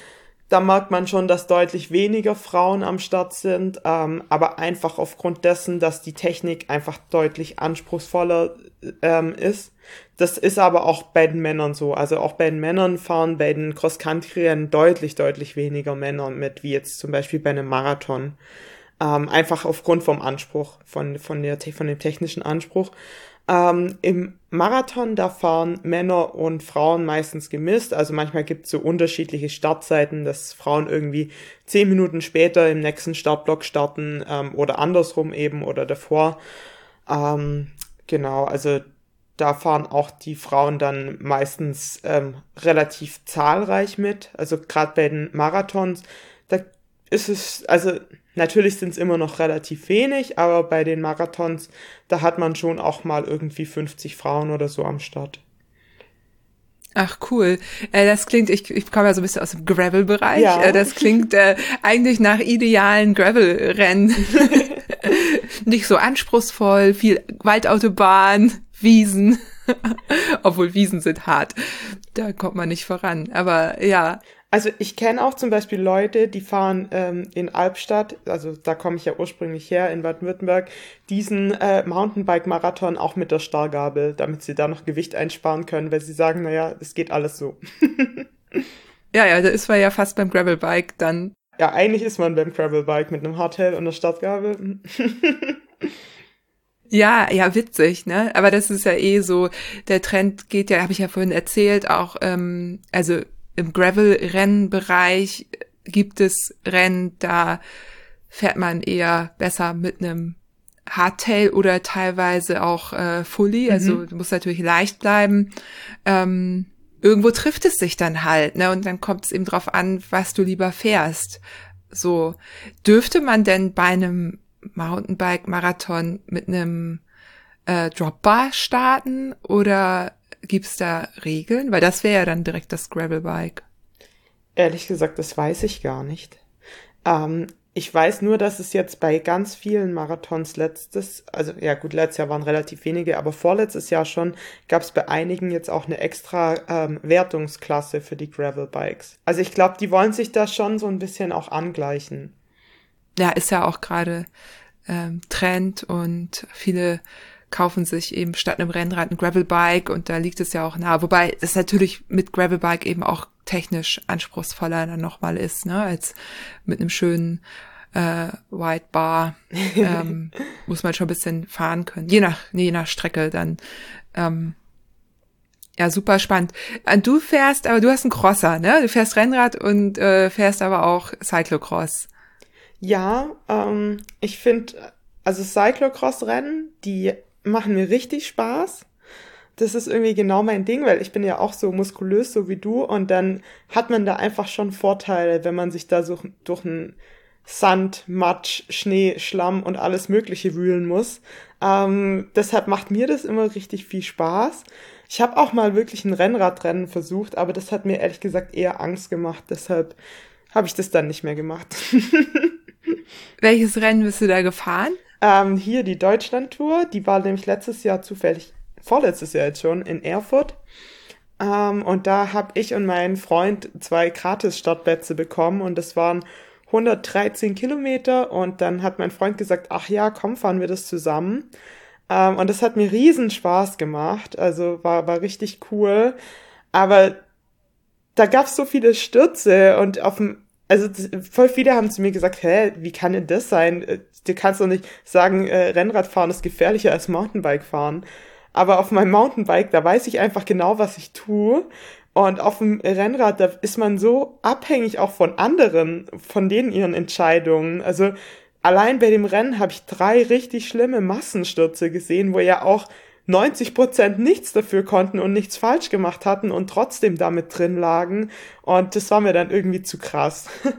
da merkt man schon, dass deutlich weniger Frauen am Start sind, ähm, aber einfach aufgrund dessen, dass die Technik einfach deutlich anspruchsvoller ähm, ist. Das ist aber auch bei den Männern so. Also auch bei den Männern fahren bei den Cross-Country-Rennen deutlich, deutlich weniger Männer mit, wie jetzt zum Beispiel bei einem Marathon. Ähm, einfach aufgrund vom Anspruch, von, von, der, von dem technischen Anspruch. Ähm, Im Marathon, da fahren Männer und Frauen meistens gemisst. Also manchmal gibt es so unterschiedliche Startzeiten, dass Frauen irgendwie zehn Minuten später im nächsten Startblock starten ähm, oder andersrum eben oder davor. Ähm, genau, also da fahren auch die Frauen dann meistens ähm, relativ zahlreich mit. Also gerade bei den Marathons, da ist es, also Natürlich sind es immer noch relativ wenig, aber bei den Marathons, da hat man schon auch mal irgendwie 50 Frauen oder so am Start.
Ach cool. Äh, das klingt, ich, ich komme ja so ein bisschen aus dem Gravel-Bereich. Ja. Äh, das klingt äh, eigentlich nach idealen Gravel-Rennen. Nicht so anspruchsvoll, viel Waldautobahn, Wiesen. Obwohl Wiesen sind hart. Da kommt man nicht voran. Aber ja.
Also ich kenne auch zum Beispiel Leute, die fahren ähm, in Albstadt, also da komme ich ja ursprünglich her, in Baden-Württemberg, diesen äh, Mountainbike-Marathon auch mit der Stargabel, damit sie da noch Gewicht einsparen können, weil sie sagen, naja, es geht alles so.
ja, ja, da ist man ja fast beim Gravelbike dann.
Ja, eigentlich ist man beim Gravelbike mit einem Hardtail und einer Startgabel.
Ja, ja, witzig, ne? Aber das ist ja eh so, der Trend geht ja, habe ich ja vorhin erzählt, auch, ähm, also im Gravel-Rennbereich gibt es Rennen, da fährt man eher besser mit einem Hardtail oder teilweise auch äh, Fully. Mhm. Also du musst natürlich leicht bleiben. Ähm, irgendwo trifft es sich dann halt, ne? Und dann kommt es eben drauf an, was du lieber fährst. So dürfte man denn bei einem Mountainbike-Marathon mit einem äh, Dropbar starten oder Gibt's da Regeln? Weil das wäre ja dann direkt das Gravelbike.
Ehrlich gesagt, das weiß ich gar nicht. Ähm, ich weiß nur, dass es jetzt bei ganz vielen Marathons letztes, also ja gut, letztes Jahr waren relativ wenige, aber vorletztes Jahr schon gab es bei einigen jetzt auch eine extra ähm, Wertungsklasse für die Gravelbikes. Also ich glaube, die wollen sich da schon so ein bisschen auch angleichen.
Ja, ist ja auch gerade ähm, Trend und viele kaufen sich eben statt einem Rennrad ein Gravelbike und da liegt es ja auch nah. Wobei es natürlich mit Gravelbike eben auch technisch anspruchsvoller dann nochmal ist, ne, als mit einem schönen äh, White Bar ähm, muss man schon ein bisschen fahren können. Je nach, je nach Strecke dann. Ähm, ja, super spannend. Äh, du fährst, aber du hast einen Crosser, ne? Du fährst Rennrad und äh, fährst aber auch Cyclocross.
Ja, ähm, ich finde, also Cyclocross-Rennen, die machen mir richtig Spaß. Das ist irgendwie genau mein Ding, weil ich bin ja auch so muskulös, so wie du, und dann hat man da einfach schon Vorteile, wenn man sich da so durch einen Sand, Matsch, Schnee, Schlamm und alles Mögliche wühlen muss. Ähm, deshalb macht mir das immer richtig viel Spaß. Ich habe auch mal wirklich ein Rennradrennen versucht, aber das hat mir ehrlich gesagt eher Angst gemacht. Deshalb habe ich das dann nicht mehr gemacht.
Welches Rennen bist du da gefahren?
Ähm, hier die Deutschland-Tour, die war nämlich letztes Jahr zufällig, vorletztes Jahr jetzt schon, in Erfurt. Ähm, und da habe ich und mein Freund zwei Gratis-Startplätze bekommen und das waren 113 Kilometer und dann hat mein Freund gesagt, ach ja, komm, fahren wir das zusammen. Ähm, und das hat mir riesen Spaß gemacht, also war, war richtig cool. Aber da gab's so viele Stürze und auf dem also voll viele haben zu mir gesagt, hä, wie kann denn das sein? Äh, du kannst doch nicht sagen, äh, Rennradfahren ist gefährlicher als Mountainbike fahren. Aber auf meinem Mountainbike, da weiß ich einfach genau, was ich tue. Und auf dem Rennrad, da ist man so abhängig auch von anderen, von denen ihren Entscheidungen. Also allein bei dem Rennen habe ich drei richtig schlimme Massenstürze gesehen, wo ja auch 90 Prozent nichts dafür konnten und nichts falsch gemacht hatten und trotzdem damit drin lagen. Und das war mir dann irgendwie zu krass.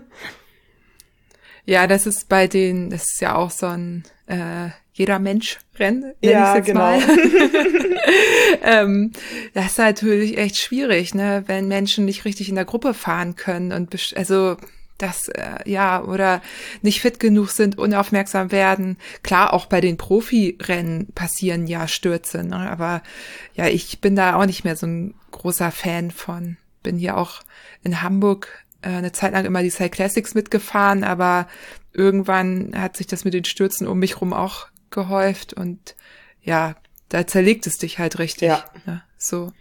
Ja, das ist bei den, das ist ja auch so ein äh, jeder Mensch Rennen,
ja,
jetzt
genau.
mal. ähm, das ist natürlich echt schwierig, ne, wenn Menschen nicht richtig in der Gruppe fahren können und also das äh, ja oder nicht fit genug sind, unaufmerksam werden. Klar, auch bei den Profirennen passieren ja Stürze, ne? aber ja, ich bin da auch nicht mehr so ein großer Fan von. Bin hier auch in Hamburg äh, eine Zeit lang immer die Cyclassics mitgefahren, aber irgendwann hat sich das mit den Stürzen um mich rum auch gehäuft und ja, da zerlegt es dich halt richtig.
Ja.
Ne? So.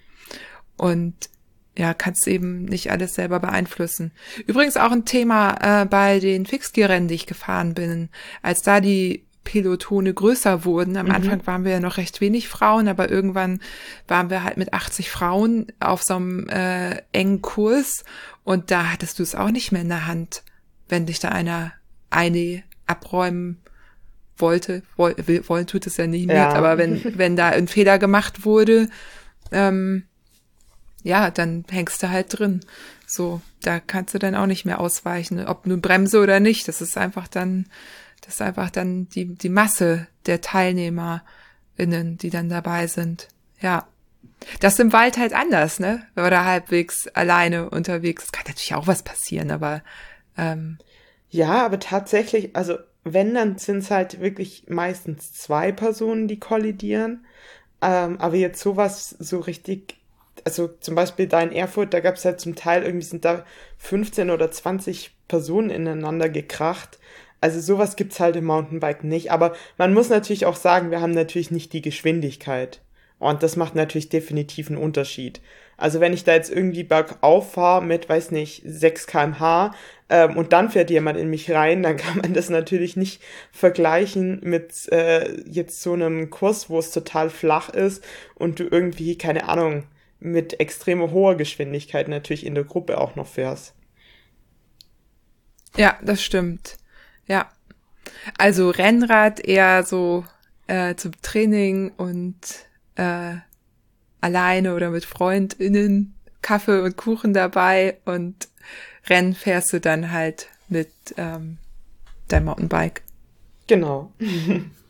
Und ja, kannst eben nicht alles selber beeinflussen. Übrigens auch ein Thema äh, bei den Fixgear-Rennen, die ich gefahren bin. Als da die Pelotone größer wurden. Am mhm. Anfang waren wir ja noch recht wenig Frauen, aber irgendwann waren wir halt mit 80 Frauen auf so einem äh, engen Kurs und da hattest du es auch nicht mehr in der Hand, wenn dich da einer eine abräumen wollte. Woll, wollen tut es ja nicht mit, ja. aber wenn, wenn da ein Fehler gemacht wurde, ähm, ja, dann hängst du halt drin. So, da kannst du dann auch nicht mehr ausweichen, ob nun Bremse oder nicht. Das ist einfach dann, das ist einfach dann die, die Masse der TeilnehmerInnen, die dann dabei sind. Ja. Das ist im Wald halt anders, ne? Oder halbwegs alleine unterwegs. Es kann natürlich auch was passieren, aber ähm,
ja, aber tatsächlich, also wenn, dann sind es halt wirklich meistens zwei Personen, die kollidieren. Ähm, aber jetzt sowas so richtig also zum Beispiel da in Erfurt, da gab es halt zum Teil irgendwie sind da 15 oder 20 Personen ineinander gekracht. Also sowas gibt's halt im Mountainbike nicht. Aber man muss natürlich auch sagen, wir haben natürlich nicht die Geschwindigkeit. Und das macht natürlich definitiv einen Unterschied. Also wenn ich da jetzt irgendwie bergauf fahre mit, weiß nicht, 6 kmh ähm, und dann fährt jemand in mich rein, dann kann man das natürlich nicht vergleichen mit äh, jetzt so einem Kurs, wo es total flach ist und du irgendwie, keine Ahnung, mit extrem hoher Geschwindigkeit natürlich in der Gruppe auch noch fährst.
Ja, das stimmt. Ja. Also Rennrad eher so äh, zum Training und äh, alleine oder mit FreundInnen, Kaffee und Kuchen dabei und Rennen fährst du dann halt mit ähm, deinem Mountainbike.
Genau.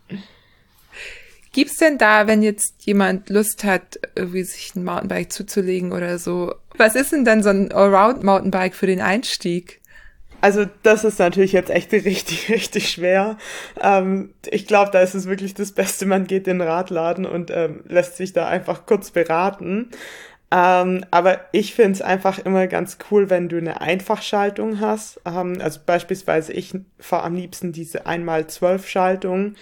Gibt's denn da, wenn jetzt jemand Lust hat, irgendwie sich ein Mountainbike zuzulegen oder so, was ist denn dann so ein Allround-Mountainbike für den Einstieg?
Also das ist natürlich jetzt echt richtig, richtig schwer. Ähm, ich glaube, da ist es wirklich das Beste, man geht in den Radladen und ähm, lässt sich da einfach kurz beraten. Ähm, aber ich finde es einfach immer ganz cool, wenn du eine Einfachschaltung hast. Ähm, also beispielsweise ich fahre am liebsten diese einmal zwölf Schaltung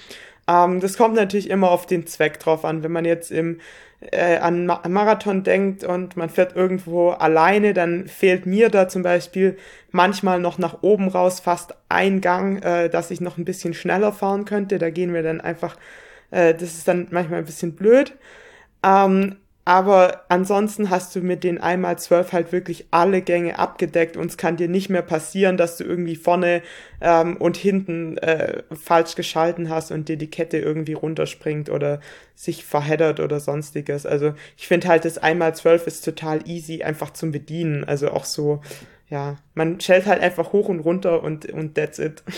ähm, das kommt natürlich immer auf den Zweck drauf an. Wenn man jetzt im äh, an Ma Marathon denkt und man fährt irgendwo alleine, dann fehlt mir da zum Beispiel manchmal noch nach oben raus fast ein Gang, äh, dass ich noch ein bisschen schneller fahren könnte. Da gehen wir dann einfach, äh, das ist dann manchmal ein bisschen blöd. Ähm, aber ansonsten hast du mit den einmal zwölf halt wirklich alle Gänge abgedeckt und es kann dir nicht mehr passieren, dass du irgendwie vorne ähm, und hinten äh, falsch geschalten hast und dir die Kette irgendwie runterspringt oder sich verheddert oder sonstiges. Also ich finde halt, das einmal zwölf ist total easy einfach zum Bedienen. Also auch so, ja, man schellt halt einfach hoch und runter und, und that's it.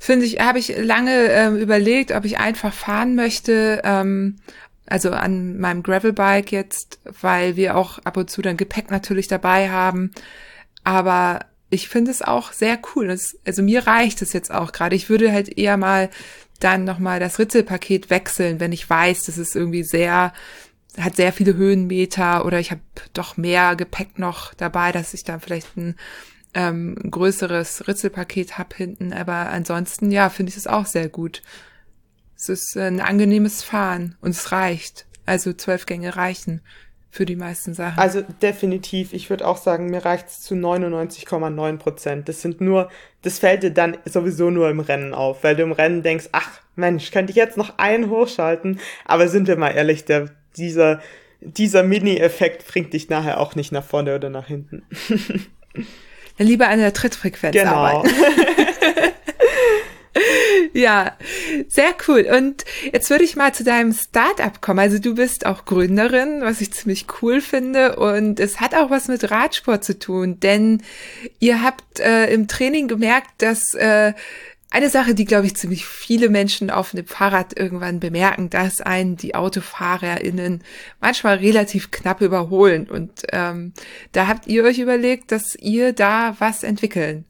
Finde ich, habe ich lange ähm, überlegt, ob ich einfach fahren möchte. Ähm, also an meinem Gravelbike jetzt, weil wir auch ab und zu dann Gepäck natürlich dabei haben. Aber ich finde es auch sehr cool. Das, also mir reicht es jetzt auch gerade. Ich würde halt eher mal dann nochmal das Ritzelpaket wechseln, wenn ich weiß, das ist irgendwie sehr, hat sehr viele Höhenmeter oder ich habe doch mehr Gepäck noch dabei, dass ich dann vielleicht ein, ähm, größeres Ritzelpaket hab hinten. Aber ansonsten, ja, finde ich es auch sehr gut. Es ist ein angenehmes Fahren und es reicht. Also zwölf Gänge reichen. für die meisten Sachen.
Also definitiv, ich würde auch sagen, mir reicht es zu 99,9 Prozent. Das sind nur, das fällt dir dann sowieso nur im Rennen auf, weil du im Rennen denkst, ach Mensch, könnte ich jetzt noch einen hochschalten? Aber sind wir mal ehrlich, der, dieser, dieser Mini-Effekt bringt dich nachher auch nicht nach vorne oder nach hinten.
Dann lieber an der Trittfrequenz
genau.
arbeiten. ja, sehr cool. Und jetzt würde ich mal zu deinem Startup kommen. Also du bist auch Gründerin, was ich ziemlich cool finde. Und es hat auch was mit Radsport zu tun, denn ihr habt äh, im Training gemerkt, dass äh, eine Sache, die, glaube ich, ziemlich viele Menschen auf dem Fahrrad irgendwann bemerken, dass einen die AutofahrerInnen manchmal relativ knapp überholen. Und ähm, da habt ihr euch überlegt, dass ihr da was entwickeln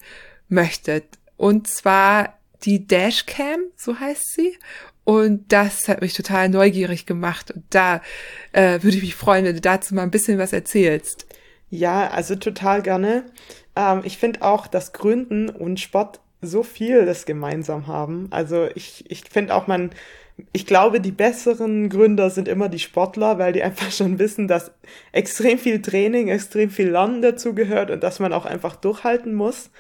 möchtet. Und zwar die Dashcam, so heißt sie. Und das hat mich total neugierig gemacht. Und da äh, würde ich mich freuen, wenn du dazu mal ein bisschen was erzählst.
Ja, also total gerne. Ähm, ich finde auch, dass Gründen und Sport so viel das gemeinsam haben. Also ich, ich finde auch, man, ich glaube, die besseren Gründer sind immer die Sportler, weil die einfach schon wissen, dass extrem viel Training, extrem viel Lernen dazu gehört und dass man auch einfach durchhalten muss,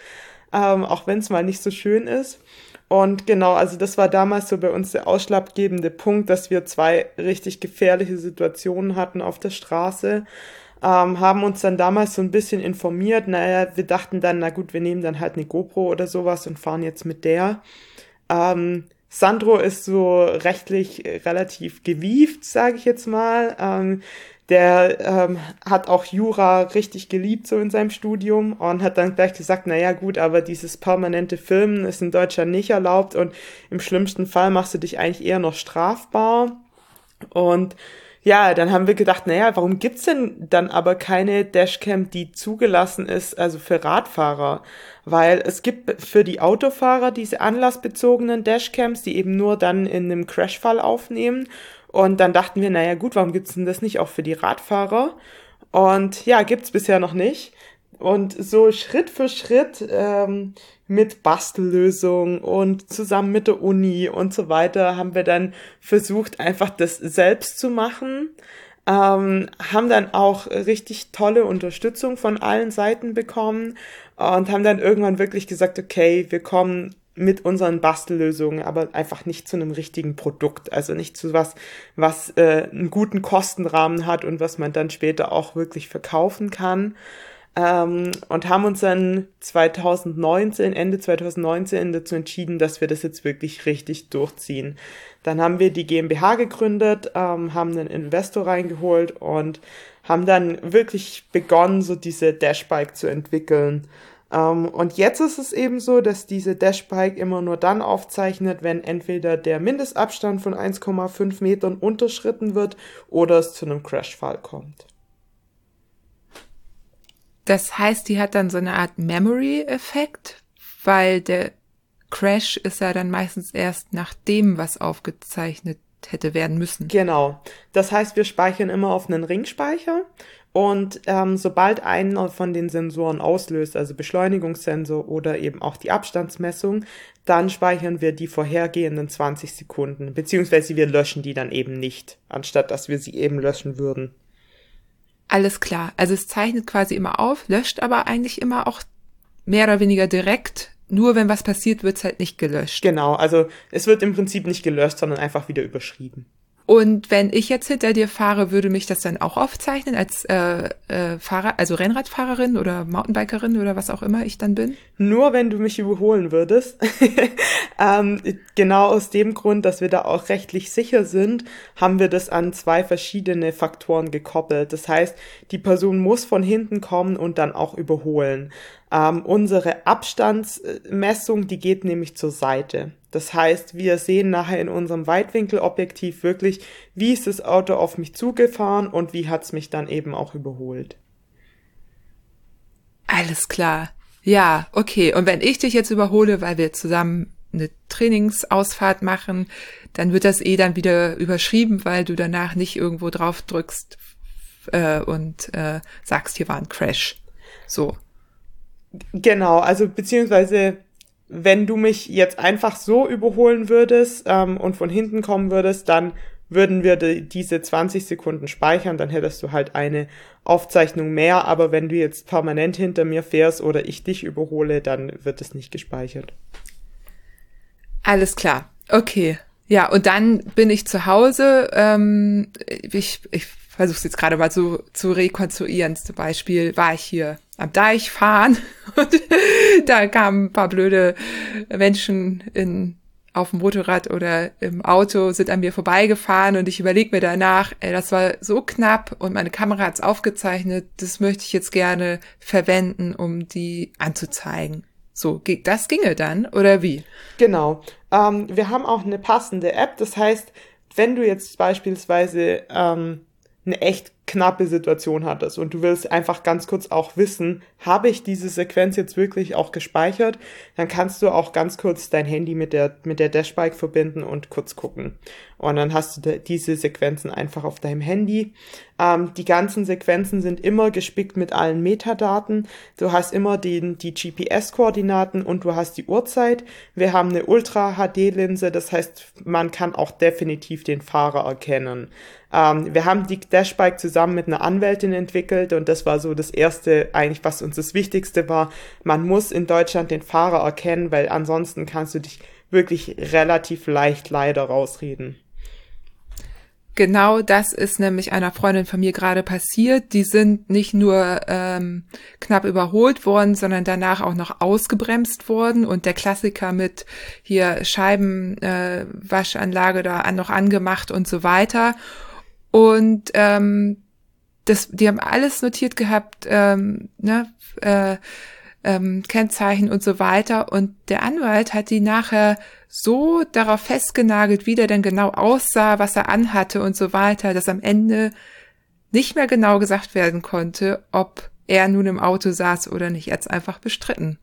ähm, auch wenn es mal nicht so schön ist. Und genau, also das war damals so bei uns der ausschlaggebende Punkt, dass wir zwei richtig gefährliche Situationen hatten auf der Straße. Ähm, haben uns dann damals so ein bisschen informiert. Naja, wir dachten dann, na gut, wir nehmen dann halt eine GoPro oder sowas und fahren jetzt mit der. Ähm, Sandro ist so rechtlich relativ gewieft, sage ich jetzt mal. Ähm, der ähm, hat auch Jura richtig geliebt so in seinem Studium und hat dann gleich gesagt, na ja gut, aber dieses permanente Filmen ist in Deutschland nicht erlaubt und im schlimmsten Fall machst du dich eigentlich eher noch strafbar. Und ja, dann haben wir gedacht, naja, warum gibt's denn dann aber keine Dashcam, die zugelassen ist, also für Radfahrer? Weil es gibt für die Autofahrer diese anlassbezogenen Dashcams, die eben nur dann in einem Crashfall aufnehmen und dann dachten wir, naja gut, warum gibt's denn das nicht auch für die Radfahrer? Und ja, gibt's bisher noch nicht. Und so Schritt für Schritt ähm, mit Bastellösungen und zusammen mit der Uni und so weiter haben wir dann versucht, einfach das selbst zu machen. Ähm, haben dann auch richtig tolle Unterstützung von allen Seiten bekommen und haben dann irgendwann wirklich gesagt, okay, wir kommen mit unseren Bastellösungen, aber einfach nicht zu einem richtigen Produkt, also nicht zu was, was äh, einen guten Kostenrahmen hat und was man dann später auch wirklich verkaufen kann. Ähm, und haben uns dann 2019, Ende 2019 dazu entschieden, dass wir das jetzt wirklich richtig durchziehen. Dann haben wir die GmbH gegründet, ähm, haben einen Investor reingeholt und haben dann wirklich begonnen, so diese Dashbike zu entwickeln. Ähm, und jetzt ist es eben so, dass diese Dashbike immer nur dann aufzeichnet, wenn entweder der Mindestabstand von 1,5 Metern unterschritten wird oder es zu einem Crashfall kommt.
Das heißt, die hat dann so eine Art Memory-Effekt, weil der Crash ist ja dann meistens erst nach dem, was aufgezeichnet hätte werden müssen.
Genau. Das heißt, wir speichern immer auf einen Ringspeicher und ähm, sobald einer von den Sensoren auslöst, also Beschleunigungssensor oder eben auch die Abstandsmessung, dann speichern wir die vorhergehenden 20 Sekunden, beziehungsweise wir löschen die dann eben nicht, anstatt dass wir sie eben löschen würden.
Alles klar. Also es zeichnet quasi immer auf, löscht aber eigentlich immer auch mehr oder weniger direkt. Nur wenn was passiert, wird's halt nicht gelöscht.
Genau, also es wird im Prinzip nicht gelöscht, sondern einfach wieder überschrieben.
Und wenn ich jetzt hinter dir fahre, würde mich das dann auch aufzeichnen als äh, äh, Fahrer, also Rennradfahrerin oder Mountainbikerin oder was auch immer ich dann bin?
Nur wenn du mich überholen würdest. ähm, genau aus dem Grund, dass wir da auch rechtlich sicher sind, haben wir das an zwei verschiedene Faktoren gekoppelt. Das heißt, die Person muss von hinten kommen und dann auch überholen. Ähm, unsere Abstandsmessung, die geht nämlich zur Seite. Das heißt, wir sehen nachher in unserem Weitwinkelobjektiv wirklich, wie ist das Auto auf mich zugefahren und wie hat's mich dann eben auch überholt.
Alles klar. Ja, okay. Und wenn ich dich jetzt überhole, weil wir zusammen eine Trainingsausfahrt machen, dann wird das eh dann wieder überschrieben, weil du danach nicht irgendwo drauf drückst äh, und äh, sagst, hier war ein Crash. So.
Genau, also beziehungsweise wenn du mich jetzt einfach so überholen würdest ähm, und von hinten kommen würdest, dann würden wir die, diese 20 Sekunden speichern, dann hättest du halt eine Aufzeichnung mehr, aber wenn du jetzt permanent hinter mir fährst oder ich dich überhole, dann wird es nicht gespeichert.
Alles klar. Okay. Ja, und dann bin ich zu Hause. Ähm, ich ich versuche es jetzt gerade mal zu, zu rekonstruieren. Zum Beispiel war ich hier am Deich fahren und da kamen ein paar blöde Menschen in auf dem Motorrad oder im Auto sind an mir vorbeigefahren und ich überlege mir danach, ey, das war so knapp und meine Kamera hat's aufgezeichnet, das möchte ich jetzt gerne verwenden, um die anzuzeigen. So, das ginge dann oder wie?
Genau. Ähm, wir haben auch eine passende App. Das heißt, wenn du jetzt beispielsweise ähm, eine echt knappe Situation hattest und du willst einfach ganz kurz auch wissen, habe ich diese Sequenz jetzt wirklich auch gespeichert, dann kannst du auch ganz kurz dein Handy mit der, mit der Dashbike verbinden und kurz gucken. Und dann hast du diese Sequenzen einfach auf deinem Handy. Ähm, die ganzen Sequenzen sind immer gespickt mit allen Metadaten. Du hast immer den, die GPS-Koordinaten und du hast die Uhrzeit. Wir haben eine Ultra-HD-Linse, das heißt, man kann auch definitiv den Fahrer erkennen. Ähm, wir haben die Dashbike zusammen mit einer Anwältin entwickelt und das war so das erste, eigentlich was uns das Wichtigste war. Man muss in Deutschland den Fahrer erkennen, weil ansonsten kannst du dich wirklich relativ leicht leider rausreden.
Genau das ist nämlich einer Freundin von mir gerade passiert. Die sind nicht nur ähm, knapp überholt worden, sondern danach auch noch ausgebremst worden. Und der Klassiker mit hier Scheibenwaschanlage äh, da noch angemacht und so weiter. Und ähm, das, die haben alles notiert gehabt, ähm, ne, äh, ähm, Kennzeichen und so weiter. Und der Anwalt hat die nachher so darauf festgenagelt, wie der denn genau aussah, was er anhatte und so weiter, dass am Ende nicht mehr genau gesagt werden konnte, ob er nun im Auto saß oder nicht. Er hat einfach bestritten.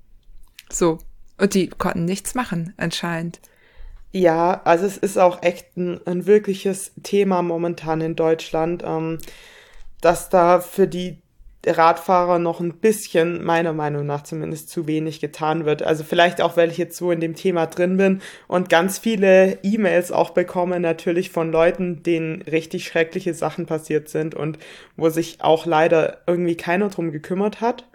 So. Und die konnten nichts machen, anscheinend.
Ja, also es ist auch echt ein, ein wirkliches Thema momentan in Deutschland, ähm, dass da für die Radfahrer noch ein bisschen, meiner Meinung nach zumindest, zu wenig getan wird. Also vielleicht auch, weil ich jetzt so in dem Thema drin bin und ganz viele E-Mails auch bekomme, natürlich von Leuten, denen richtig schreckliche Sachen passiert sind und wo sich auch leider irgendwie keiner drum gekümmert hat.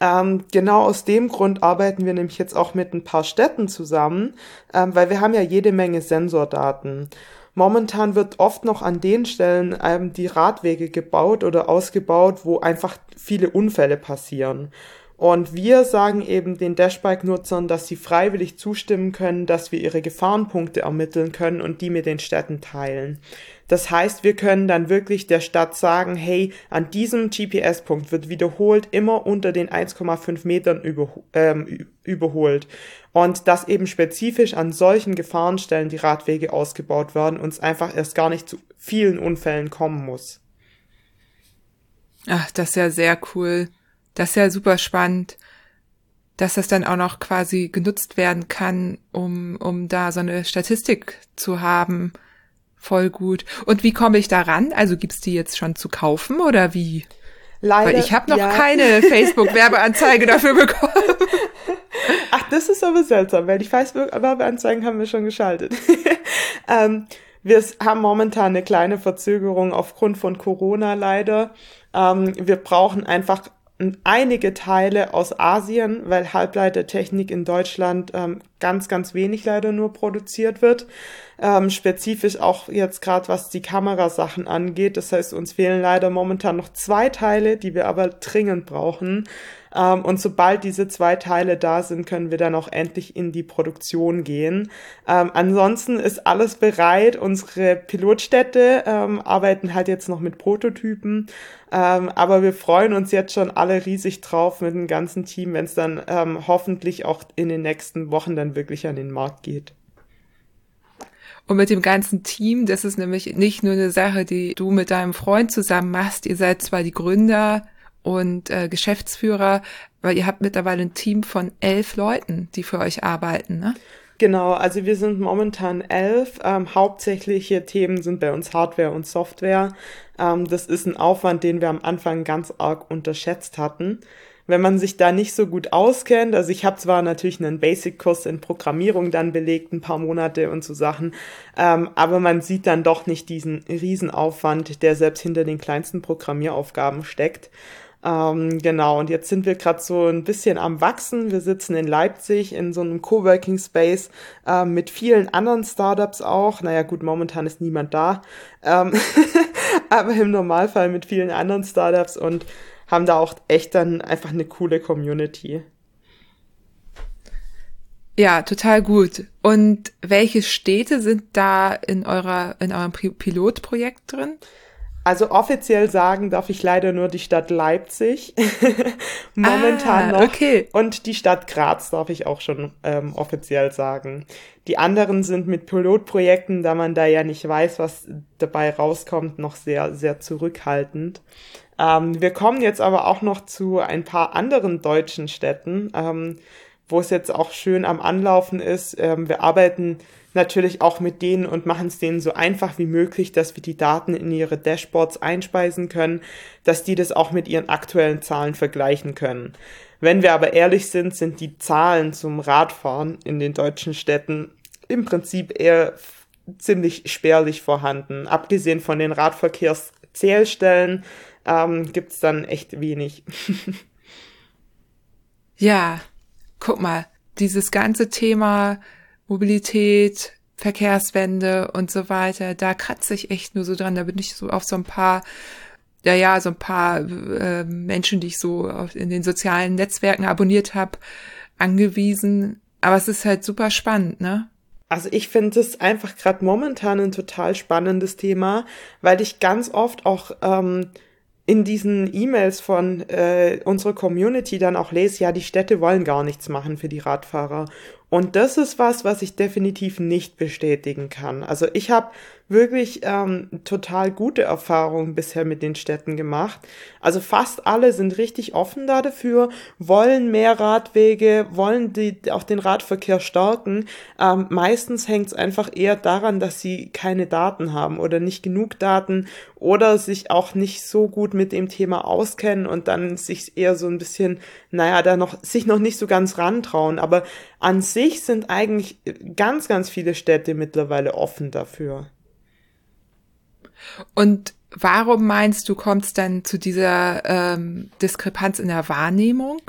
Ähm, genau aus dem Grund arbeiten wir nämlich jetzt auch mit ein paar Städten zusammen, ähm, weil wir haben ja jede Menge Sensordaten. Momentan wird oft noch an den Stellen ähm, die Radwege gebaut oder ausgebaut, wo einfach viele Unfälle passieren. Und wir sagen eben den Dashbike-Nutzern, dass sie freiwillig zustimmen können, dass wir ihre Gefahrenpunkte ermitteln können und die mit den Städten teilen. Das heißt, wir können dann wirklich der Stadt sagen, hey, an diesem GPS-Punkt wird wiederholt immer unter den 1,5 Metern über, ähm, überholt. Und dass eben spezifisch an solchen Gefahrenstellen die Radwege ausgebaut werden und es einfach erst gar nicht zu vielen Unfällen kommen muss.
Ach, das ist ja sehr cool. Das ist ja super spannend, dass das dann auch noch quasi genutzt werden kann, um, um da so eine Statistik zu haben. Voll gut. Und wie komme ich da ran? Also gibt's die jetzt schon zu kaufen oder wie? Leider, Weil ich habe noch ja. keine Facebook-Werbeanzeige dafür bekommen.
Ach, das ist aber seltsam, weil die Facebook-Werbeanzeigen haben wir schon geschaltet. ähm, wir haben momentan eine kleine Verzögerung aufgrund von Corona leider. Ähm, wir brauchen einfach einige Teile aus Asien, weil Halbleitertechnik in Deutschland ähm, ganz, ganz wenig leider nur produziert wird. Ähm, spezifisch auch jetzt gerade was die Kamerasachen angeht. Das heißt, uns fehlen leider momentan noch zwei Teile, die wir aber dringend brauchen. Ähm, und sobald diese zwei Teile da sind, können wir dann auch endlich in die Produktion gehen. Ähm, ansonsten ist alles bereit. Unsere Pilotstädte ähm, arbeiten halt jetzt noch mit Prototypen. Ähm, aber wir freuen uns jetzt schon alle riesig drauf mit dem ganzen Team, wenn es dann ähm, hoffentlich auch in den nächsten Wochen dann wirklich an den Markt geht.
Und mit dem ganzen Team, das ist nämlich nicht nur eine Sache, die du mit deinem Freund zusammen machst. Ihr seid zwar die Gründer und äh, Geschäftsführer, weil ihr habt mittlerweile ein Team von elf Leuten, die für euch arbeiten, ne?
Genau, also wir sind momentan elf. Ähm, hauptsächliche Themen sind bei uns Hardware und Software. Ähm, das ist ein Aufwand, den wir am Anfang ganz arg unterschätzt hatten. wenn man sich da nicht so gut auskennt, also ich habe zwar natürlich einen Basic-Kurs in Programmierung dann belegt, ein paar Monate und so Sachen, ähm, aber man sieht dann doch nicht diesen Riesenaufwand, der selbst hinter den kleinsten Programmieraufgaben steckt. Ähm, genau, und jetzt sind wir gerade so ein bisschen am Wachsen. Wir sitzen in Leipzig in so einem Coworking Space äh, mit vielen anderen Startups auch. Naja, gut, momentan ist niemand da. Ähm aber im Normalfall mit vielen anderen Startups und haben da auch echt dann einfach eine coole Community.
Ja, total gut. Und welche Städte sind da in eurer, in eurem Pilotprojekt drin?
Also offiziell sagen darf ich leider nur die Stadt Leipzig. Momentan ah, noch. Okay. Und die Stadt Graz darf ich auch schon ähm, offiziell sagen. Die anderen sind mit Pilotprojekten, da man da ja nicht weiß, was dabei rauskommt, noch sehr, sehr zurückhaltend. Ähm, wir kommen jetzt aber auch noch zu ein paar anderen deutschen Städten, ähm, wo es jetzt auch schön am Anlaufen ist. Ähm, wir arbeiten natürlich auch mit denen und machen es denen so einfach wie möglich, dass wir die Daten in ihre Dashboards einspeisen können, dass die das auch mit ihren aktuellen Zahlen vergleichen können. Wenn wir aber ehrlich sind, sind die Zahlen zum Radfahren in den deutschen Städten im Prinzip eher ziemlich spärlich vorhanden. Abgesehen von den Radverkehrszählstellen ähm, gibt dann echt wenig.
ja, guck mal, dieses ganze Thema Mobilität, Verkehrswende und so weiter, da kratze ich echt nur so dran. Da bin ich so auf so ein paar, ja, ja, so ein paar äh, Menschen, die ich so in den sozialen Netzwerken abonniert habe, angewiesen. Aber es ist halt super spannend, ne?
Also ich finde es einfach gerade momentan ein total spannendes Thema, weil ich ganz oft auch ähm, in diesen E-Mails von äh, unserer Community dann auch lese, ja, die Städte wollen gar nichts machen für die Radfahrer. Und das ist was, was ich definitiv nicht bestätigen kann. Also ich habe wirklich ähm, total gute Erfahrungen bisher mit den Städten gemacht. Also fast alle sind richtig offen da dafür, wollen mehr Radwege, wollen die, auch den Radverkehr stärken. Ähm, meistens hängt es einfach eher daran, dass sie keine Daten haben oder nicht genug Daten oder sich auch nicht so gut mit dem Thema auskennen und dann sich eher so ein bisschen, naja, da noch, sich noch nicht so ganz rantrauen. Aber an sich sind eigentlich ganz, ganz viele Städte mittlerweile offen dafür.
Und warum meinst du, kommt es dann zu dieser ähm, Diskrepanz in der Wahrnehmung?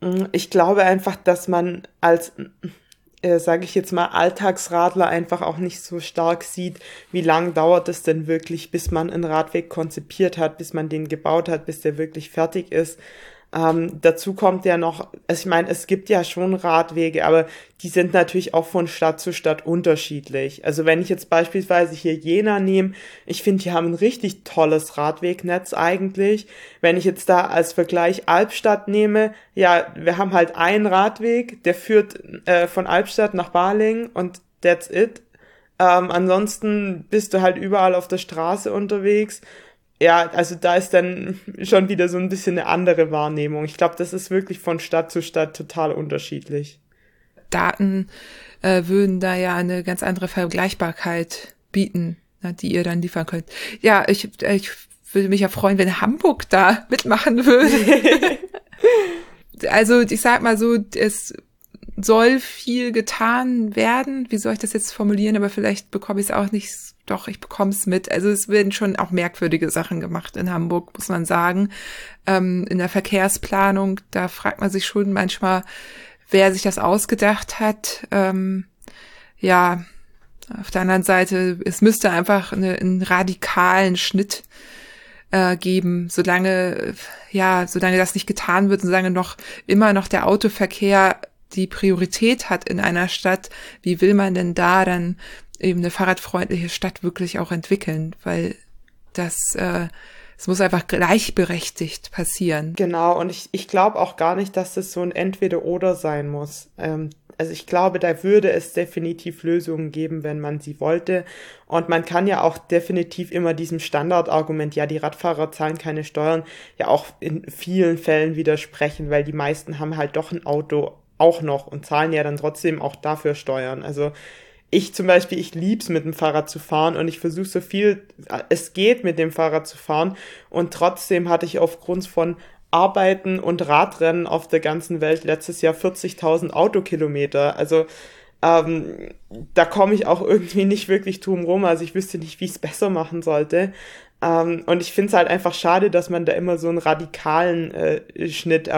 Mm, ich glaube einfach, dass man als, äh, sage ich jetzt mal, Alltagsradler einfach auch nicht so stark sieht, wie lang dauert es denn wirklich, bis man einen Radweg konzipiert hat, bis man den gebaut hat, bis der wirklich fertig ist. Ähm, dazu kommt ja noch, also ich meine, es gibt ja schon Radwege, aber die sind natürlich auch von Stadt zu Stadt unterschiedlich. Also wenn ich jetzt beispielsweise hier Jena nehme, ich finde, die haben ein richtig tolles Radwegnetz eigentlich. Wenn ich jetzt da als Vergleich Albstadt nehme, ja, wir haben halt einen Radweg, der führt äh, von Albstadt nach Baling und that's it. Ähm, ansonsten bist du halt überall auf der Straße unterwegs ja, also da ist dann schon wieder so ein bisschen eine andere Wahrnehmung. Ich glaube, das ist wirklich von Stadt zu Stadt total unterschiedlich.
Daten äh, würden da ja eine ganz andere Vergleichbarkeit bieten, na, die ihr dann liefern könnt. Ja, ich, ich würde mich ja freuen, wenn Hamburg da mitmachen würde. also ich sag mal so, es soll viel getan werden. Wie soll ich das jetzt formulieren? Aber vielleicht bekomme ich es auch nicht. Doch, ich bekomme es mit. Also es werden schon auch merkwürdige Sachen gemacht in Hamburg, muss man sagen. Ähm, in der Verkehrsplanung, da fragt man sich schon manchmal, wer sich das ausgedacht hat. Ähm, ja, auf der anderen Seite, es müsste einfach eine, einen radikalen Schnitt äh, geben, solange, ja, solange das nicht getan wird, solange noch immer noch der Autoverkehr die Priorität hat in einer Stadt, wie will man denn da dann eben eine fahrradfreundliche Stadt wirklich auch entwickeln? Weil das, äh, es muss einfach gleichberechtigt passieren.
Genau, und ich, ich glaube auch gar nicht, dass es so ein Entweder-Oder sein muss. Ähm, also ich glaube, da würde es definitiv Lösungen geben, wenn man sie wollte. Und man kann ja auch definitiv immer diesem Standardargument, ja, die Radfahrer zahlen keine Steuern, ja auch in vielen Fällen widersprechen, weil die meisten haben halt doch ein Auto auch noch und zahlen ja dann trotzdem auch dafür Steuern. Also ich zum Beispiel, ich lieb's mit dem Fahrrad zu fahren und ich versuche so viel es geht mit dem Fahrrad zu fahren und trotzdem hatte ich aufgrund von Arbeiten und Radrennen auf der ganzen Welt letztes Jahr 40.000 Autokilometer. Also ähm, da komme ich auch irgendwie nicht wirklich drum rum. Also ich wüsste nicht, wie ich es besser machen sollte. Ähm, und ich finde es halt einfach schade, dass man da immer so einen radikalen äh, Schnitt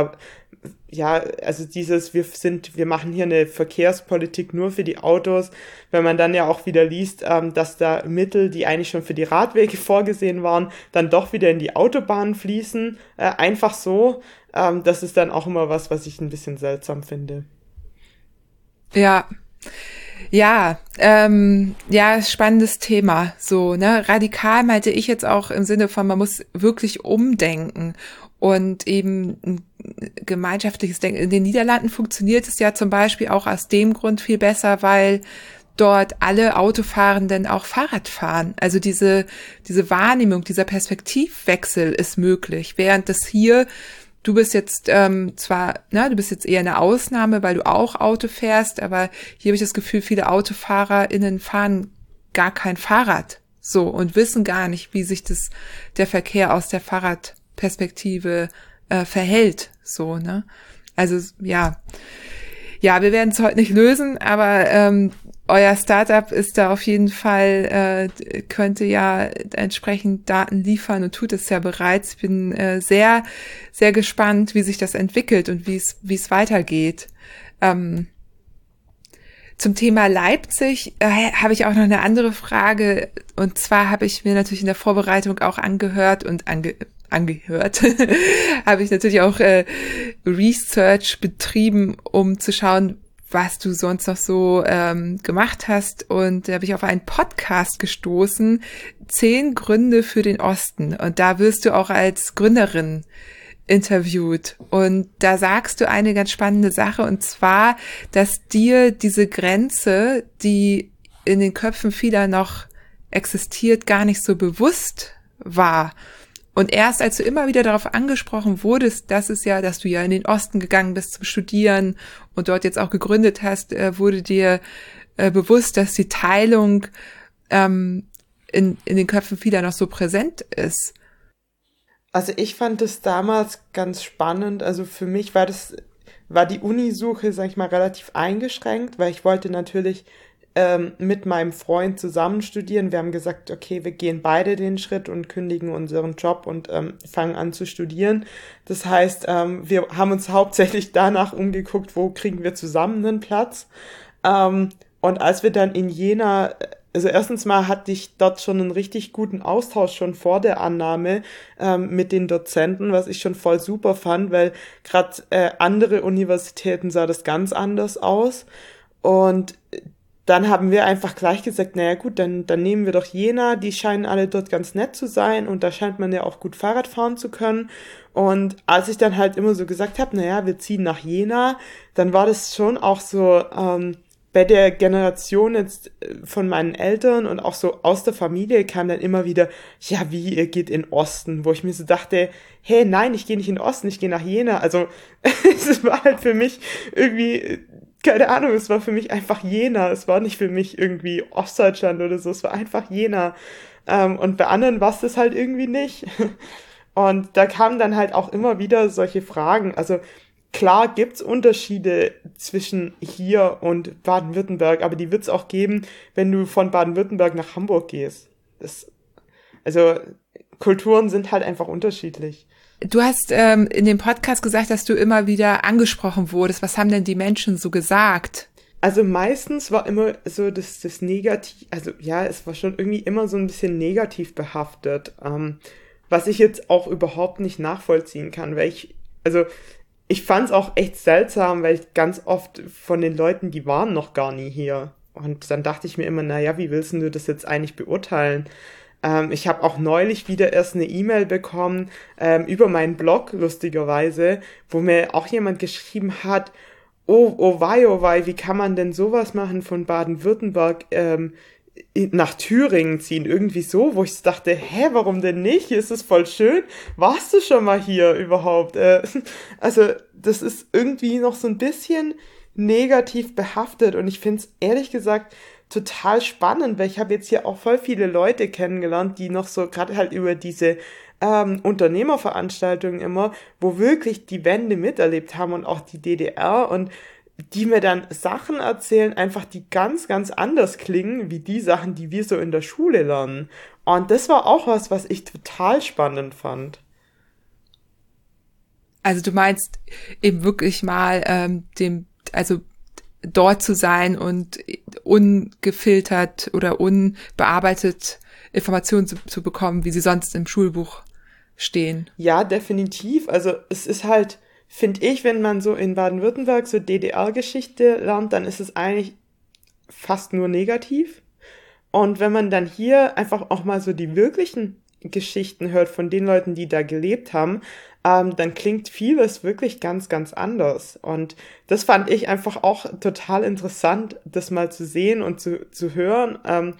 ja, also dieses, wir sind, wir machen hier eine Verkehrspolitik nur für die Autos, wenn man dann ja auch wieder liest, ähm, dass da Mittel, die eigentlich schon für die Radwege vorgesehen waren, dann doch wieder in die Autobahnen fließen, äh, einfach so, ähm, das ist dann auch immer was, was ich ein bisschen seltsam finde.
Ja. Ja, ähm, ja, spannendes Thema. So, ne, radikal meinte ich jetzt auch im Sinne von, man muss wirklich umdenken und eben ein gemeinschaftliches Denken. In den Niederlanden funktioniert es ja zum Beispiel auch aus dem Grund viel besser, weil dort alle Autofahrenden auch Fahrrad fahren. Also diese, diese Wahrnehmung, dieser Perspektivwechsel ist möglich, während das hier du bist jetzt ähm, zwar, na, du bist jetzt eher eine Ausnahme, weil du auch Auto fährst, aber hier habe ich das Gefühl, viele AutofahrerInnen fahren gar kein Fahrrad so und wissen gar nicht, wie sich das der Verkehr aus der Fahrradperspektive äh, verhält. So, ne? Also ja. Ja, wir werden es heute nicht lösen, aber ähm, euer Startup ist da auf jeden Fall, äh, könnte ja entsprechend Daten liefern und tut es ja bereits. Ich bin äh, sehr, sehr gespannt, wie sich das entwickelt und wie es, wie es weitergeht. Ähm, zum Thema Leipzig äh, habe ich auch noch eine andere Frage. Und zwar habe ich mir natürlich in der Vorbereitung auch angehört und ange angehört, habe ich natürlich auch äh, Research betrieben, um zu schauen, was du sonst noch so ähm, gemacht hast. Und da habe ich auf einen Podcast gestoßen, Zehn Gründe für den Osten. Und da wirst du auch als Gründerin interviewt. Und da sagst du eine ganz spannende Sache, und zwar, dass dir diese Grenze, die in den Köpfen vieler noch existiert, gar nicht so bewusst war. Und erst als du immer wieder darauf angesprochen wurdest, dass es ja, dass du ja in den Osten gegangen bist zum Studieren und dort jetzt auch gegründet hast, äh, wurde dir äh, bewusst, dass die Teilung ähm, in, in den Köpfen vieler noch so präsent ist.
Also ich fand es damals ganz spannend. Also für mich war das, war die Unisuche, sag ich mal, relativ eingeschränkt, weil ich wollte natürlich ähm, mit meinem Freund zusammen studieren. Wir haben gesagt, okay, wir gehen beide den Schritt und kündigen unseren Job und ähm, fangen an zu studieren. Das heißt, ähm, wir haben uns hauptsächlich danach umgeguckt, wo kriegen wir zusammen einen Platz. Ähm, und als wir dann in Jena also erstens mal hatte ich dort schon einen richtig guten Austausch schon vor der Annahme ähm, mit den Dozenten, was ich schon voll super fand, weil gerade äh, andere Universitäten sah das ganz anders aus. Und dann haben wir einfach gleich gesagt, naja gut, dann, dann nehmen wir doch Jena, die scheinen alle dort ganz nett zu sein und da scheint man ja auch gut Fahrrad fahren zu können. Und als ich dann halt immer so gesagt habe, naja, wir ziehen nach Jena, dann war das schon auch so ähm, bei der Generation jetzt äh, von meinen Eltern und auch so aus der Familie kam dann immer wieder, ja, wie, ihr geht in Osten, wo ich mir so dachte, hey, nein, ich gehe nicht in Osten, ich gehe nach Jena. Also es war halt für mich irgendwie keine Ahnung, es war für mich einfach Jena. Es war nicht für mich irgendwie Ostdeutschland oder so, es war einfach Jena. Ähm, und bei anderen war es das halt irgendwie nicht. Und da kamen dann halt auch immer wieder solche Fragen. Also klar gibt's Unterschiede zwischen hier und Baden-Württemberg, aber die wird's auch geben, wenn du von Baden-Württemberg nach Hamburg gehst. Das, also Kulturen sind halt einfach unterschiedlich.
Du hast ähm, in dem Podcast gesagt, dass du immer wieder angesprochen wurdest. Was haben denn die Menschen so gesagt?
Also meistens war immer so das, das Negativ, also ja, es war schon irgendwie immer so ein bisschen negativ behaftet, ähm, was ich jetzt auch überhaupt nicht nachvollziehen kann, weil ich, also ich fand es auch echt seltsam, weil ich ganz oft von den Leuten, die waren noch gar nie hier. Und dann dachte ich mir immer, naja, wie willst du das jetzt eigentlich beurteilen? Ähm, ich habe auch neulich wieder erst eine E-Mail bekommen ähm, über meinen Blog, lustigerweise, wo mir auch jemand geschrieben hat, oh, oh wei, oh wei, wie kann man denn sowas machen von Baden-Württemberg ähm, nach Thüringen ziehen, irgendwie so, wo ich dachte, hä, warum denn nicht? Hier ist es voll schön. Warst du schon mal hier überhaupt? Äh, also, das ist irgendwie noch so ein bisschen negativ behaftet und ich finde es ehrlich gesagt total spannend, weil ich habe jetzt hier auch voll viele Leute kennengelernt, die noch so gerade halt über diese ähm, Unternehmerveranstaltungen immer, wo wirklich die Wende miterlebt haben und auch die DDR und die mir dann Sachen erzählen, einfach die ganz, ganz anders klingen, wie die Sachen, die wir so in der Schule lernen. Und das war auch was, was ich total spannend fand.
Also du meinst eben wirklich mal ähm, dem, also dort zu sein und ungefiltert oder unbearbeitet Informationen zu, zu bekommen, wie sie sonst im Schulbuch stehen.
Ja, definitiv. Also es ist halt, finde ich, wenn man so in Baden-Württemberg so DDR-Geschichte lernt, dann ist es eigentlich fast nur negativ. Und wenn man dann hier einfach auch mal so die wirklichen Geschichten hört von den Leuten, die da gelebt haben, ähm, dann klingt vieles wirklich ganz, ganz anders. Und das fand ich einfach auch total interessant, das mal zu sehen und zu, zu hören. Ähm,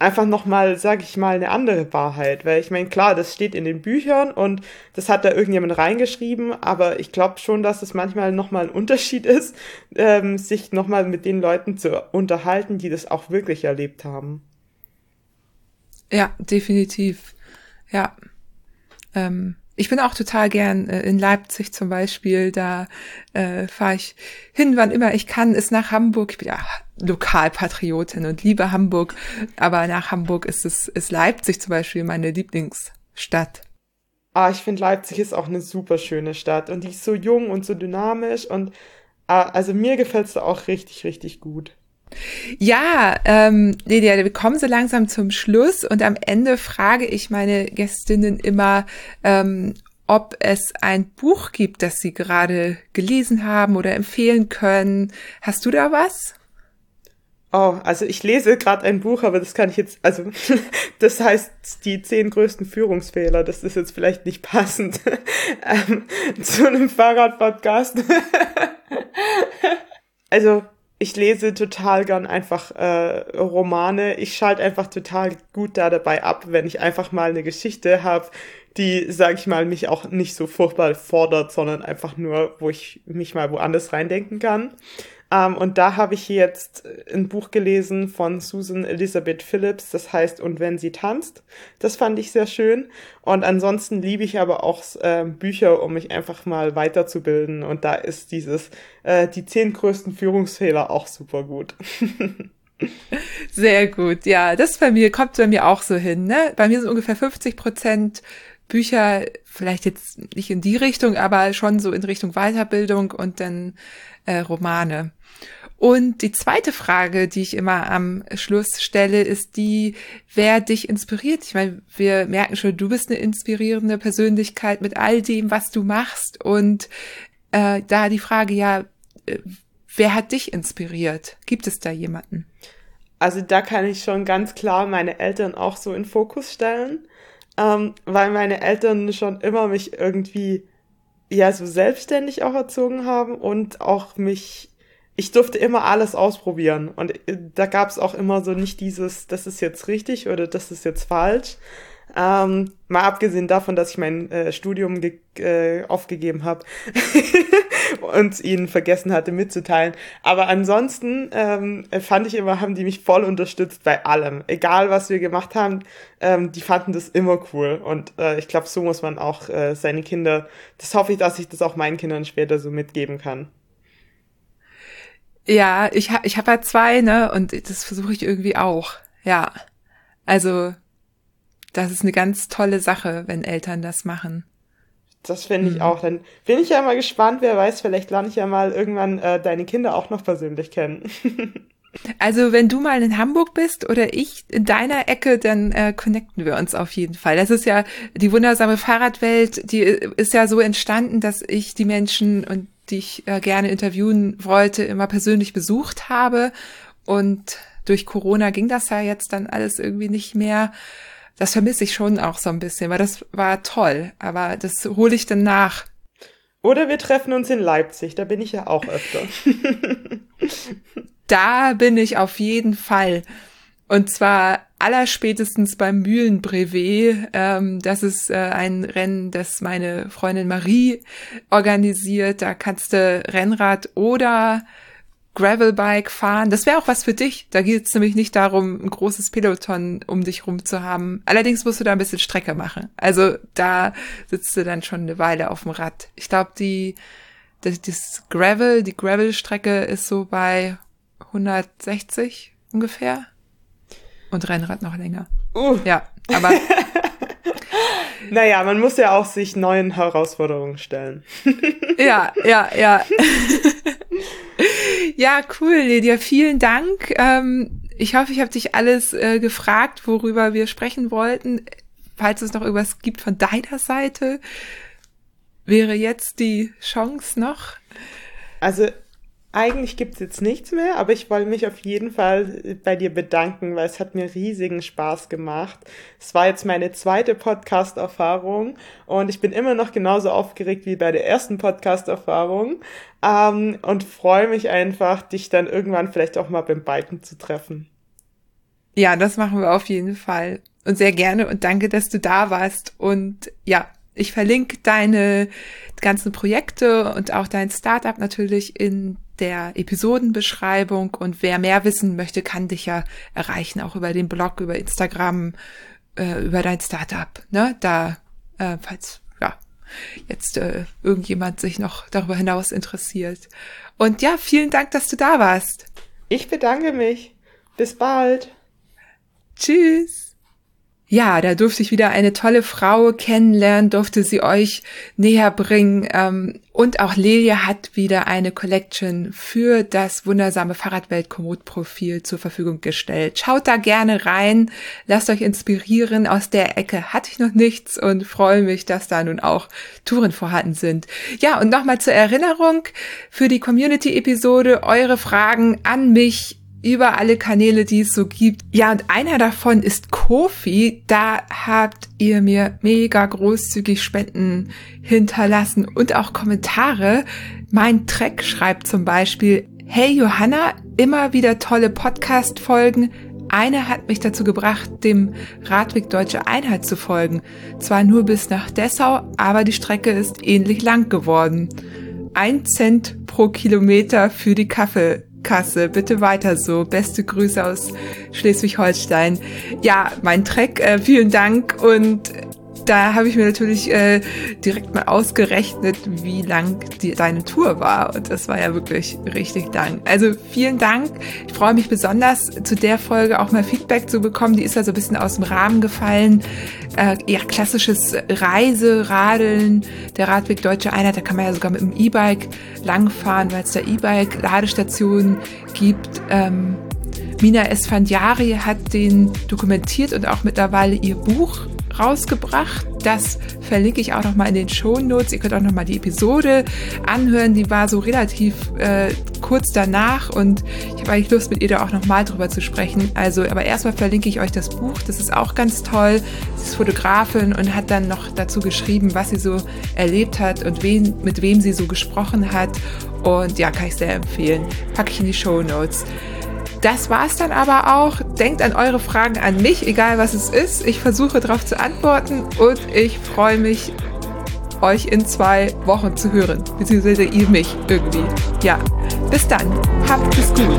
einfach nochmal, sag ich mal, eine andere Wahrheit. Weil ich meine, klar, das steht in den Büchern und das hat da irgendjemand reingeschrieben, aber ich glaube schon, dass es manchmal nochmal ein Unterschied ist, ähm, sich nochmal mit den Leuten zu unterhalten, die das auch wirklich erlebt haben.
Ja, definitiv. Ja. Ähm, ich bin auch total gern äh, in Leipzig zum Beispiel. Da äh, fahre ich hin, wann immer ich kann, ist nach Hamburg. Ich bin ja Lokalpatriotin und liebe Hamburg, aber nach Hamburg ist es ist Leipzig zum Beispiel meine Lieblingsstadt.
Ah, ich finde Leipzig ist auch eine super schöne Stadt und die ist so jung und so dynamisch und ah, also mir gefällt es da auch richtig, richtig gut.
Ja, ähm, Lydia, wir kommen so langsam zum Schluss und am Ende frage ich meine Gästinnen immer, ähm, ob es ein Buch gibt, das sie gerade gelesen haben oder empfehlen können. Hast du da was?
Oh, also ich lese gerade ein Buch, aber das kann ich jetzt, also das heißt die zehn größten Führungsfehler. Das ist jetzt vielleicht nicht passend ähm, zu einem Fahrradpodcast. also ich lese total gern einfach äh, Romane. Ich schalte einfach total gut da dabei ab, wenn ich einfach mal eine Geschichte habe, die, sag ich mal, mich auch nicht so furchtbar fordert, sondern einfach nur, wo ich mich mal woanders reindenken kann. Ähm, und da habe ich jetzt ein Buch gelesen von Susan Elizabeth Phillips, das heißt Und wenn sie tanzt. Das fand ich sehr schön. Und ansonsten liebe ich aber auch äh, Bücher, um mich einfach mal weiterzubilden. Und da ist dieses, äh, die zehn größten Führungsfehler auch super gut.
Sehr gut, ja. Das bei mir kommt bei mir auch so hin. Ne? Bei mir sind ungefähr 50 Prozent Bücher, vielleicht jetzt nicht in die Richtung, aber schon so in Richtung Weiterbildung und dann äh, Romane. Und die zweite Frage, die ich immer am Schluss stelle, ist die, wer dich inspiriert. Ich meine, wir merken schon, du bist eine inspirierende Persönlichkeit mit all dem, was du machst. Und äh, da die Frage, ja, äh, wer hat dich inspiriert? Gibt es da jemanden?
Also da kann ich schon ganz klar meine Eltern auch so in Fokus stellen, ähm, weil meine Eltern schon immer mich irgendwie ja so selbstständig auch erzogen haben und auch mich ich durfte immer alles ausprobieren. Und äh, da gab es auch immer so nicht dieses, das ist jetzt richtig oder das ist jetzt falsch. Ähm, mal abgesehen davon, dass ich mein äh, Studium äh, aufgegeben habe und ihnen vergessen hatte mitzuteilen. Aber ansonsten ähm, fand ich immer, haben die mich voll unterstützt bei allem. Egal, was wir gemacht haben, ähm, die fanden das immer cool. Und äh, ich glaube, so muss man auch äh, seine Kinder, das hoffe ich, dass ich das auch meinen Kindern später so mitgeben kann.
Ja, ich, ha ich habe ja zwei, ne? Und das versuche ich irgendwie auch. Ja. Also, das ist eine ganz tolle Sache, wenn Eltern das machen.
Das finde ich mhm. auch. Dann bin ich ja mal gespannt, wer weiß, vielleicht lerne ich ja mal irgendwann äh, deine Kinder auch noch persönlich kennen.
Also wenn du mal in Hamburg bist oder ich in deiner Ecke, dann äh, connecten wir uns auf jeden Fall. Das ist ja die wundersame Fahrradwelt, die ist ja so entstanden, dass ich die Menschen und die ich äh, gerne interviewen wollte, immer persönlich besucht habe. Und durch Corona ging das ja jetzt dann alles irgendwie nicht mehr. Das vermisse ich schon auch so ein bisschen, weil das war toll. Aber das hole ich dann nach.
Oder wir treffen uns in Leipzig, da bin ich ja auch öfter.
da bin ich auf jeden Fall. Und zwar allerspätestens beim Mühlenbrevet. Ähm, das ist äh, ein Rennen, das meine Freundin Marie organisiert. Da kannst du Rennrad oder Gravelbike fahren. Das wäre auch was für dich. Da geht es nämlich nicht darum, ein großes Peloton um dich rum zu haben. Allerdings musst du da ein bisschen Strecke machen. Also da sitzt du dann schon eine Weile auf dem Rad. Ich glaube, die, das, das Gravel, die Gravel-Strecke ist so bei 160 ungefähr. Und Rennrad noch länger. Uh. Ja, aber
Naja, man muss ja auch sich neuen Herausforderungen stellen.
ja, ja, ja. ja, cool, Lydia. Vielen Dank. Ähm, ich hoffe, ich habe dich alles äh, gefragt, worüber wir sprechen wollten. Falls es noch irgendwas gibt von deiner Seite, wäre jetzt die Chance noch.
Also eigentlich gibt's jetzt nichts mehr, aber ich wollte mich auf jeden Fall bei dir bedanken, weil es hat mir riesigen Spaß gemacht. Es war jetzt meine zweite Podcast-Erfahrung und ich bin immer noch genauso aufgeregt wie bei der ersten Podcast-Erfahrung ähm, und freue mich einfach, dich dann irgendwann vielleicht auch mal beim Biken zu treffen.
Ja, das machen wir auf jeden Fall und sehr gerne und danke, dass du da warst und ja, ich verlinke deine ganzen Projekte und auch dein Startup natürlich in der Episodenbeschreibung und wer mehr wissen möchte, kann dich ja erreichen, auch über den Blog, über Instagram, äh, über dein Startup. Ne? Da, äh, falls ja jetzt äh, irgendjemand sich noch darüber hinaus interessiert. Und ja, vielen Dank, dass du da warst.
Ich bedanke mich. Bis bald.
Tschüss. Ja, da durfte ich wieder eine tolle Frau kennenlernen, durfte sie euch näher bringen. Ähm, und auch Lelia hat wieder eine Collection für das wundersame Fahrradwelt-Komoot-Profil zur Verfügung gestellt. Schaut da gerne rein, lasst euch inspirieren. Aus der Ecke hatte ich noch nichts und freue mich, dass da nun auch Touren vorhanden sind. Ja, und nochmal zur Erinnerung für die Community-Episode, eure Fragen an mich über alle Kanäle, die es so gibt. Ja, und einer davon ist Kofi. Da habt ihr mir mega großzügig Spenden hinterlassen und auch Kommentare. Mein Track schreibt zum Beispiel, Hey Johanna, immer wieder tolle Podcast-Folgen. Eine hat mich dazu gebracht, dem Radweg Deutsche Einheit zu folgen. Zwar nur bis nach Dessau, aber die Strecke ist ähnlich lang geworden. Ein Cent pro Kilometer für die Kaffee Kasse. Bitte weiter so. Beste Grüße aus Schleswig-Holstein. Ja, mein Track, äh, vielen Dank und da habe ich mir natürlich äh, direkt mal ausgerechnet, wie lang die, deine Tour war. Und das war ja wirklich richtig lang. Also vielen Dank. Ich freue mich besonders, zu der Folge auch mal Feedback zu bekommen. Die ist ja so ein bisschen aus dem Rahmen gefallen. Äh, ja, klassisches Reiseradeln, der Radweg Deutsche Einheit. Da kann man ja sogar mit dem E-Bike langfahren, weil es da E-Bike-Ladestationen gibt. Ähm, Mina Esfandiari hat den dokumentiert und auch mittlerweile ihr Buch rausgebracht. Das verlinke ich auch nochmal in den Show Notes. Ihr könnt auch nochmal die Episode anhören. Die war so relativ äh, kurz danach und ich habe eigentlich Lust, mit ihr da auch nochmal drüber zu sprechen. Also, aber erstmal verlinke ich euch das Buch. Das ist auch ganz toll. Sie ist Fotografin und hat dann noch dazu geschrieben, was sie so erlebt hat und wen, mit wem sie so gesprochen hat. Und ja, kann ich sehr empfehlen. Packe ich in die Show Notes. Das war's dann aber auch. Denkt an eure Fragen an mich, egal was es ist. Ich versuche darauf zu antworten und ich freue mich, euch in zwei Wochen zu hören. Beziehungsweise ihr mich irgendwie. Ja, bis dann. Habt es gut.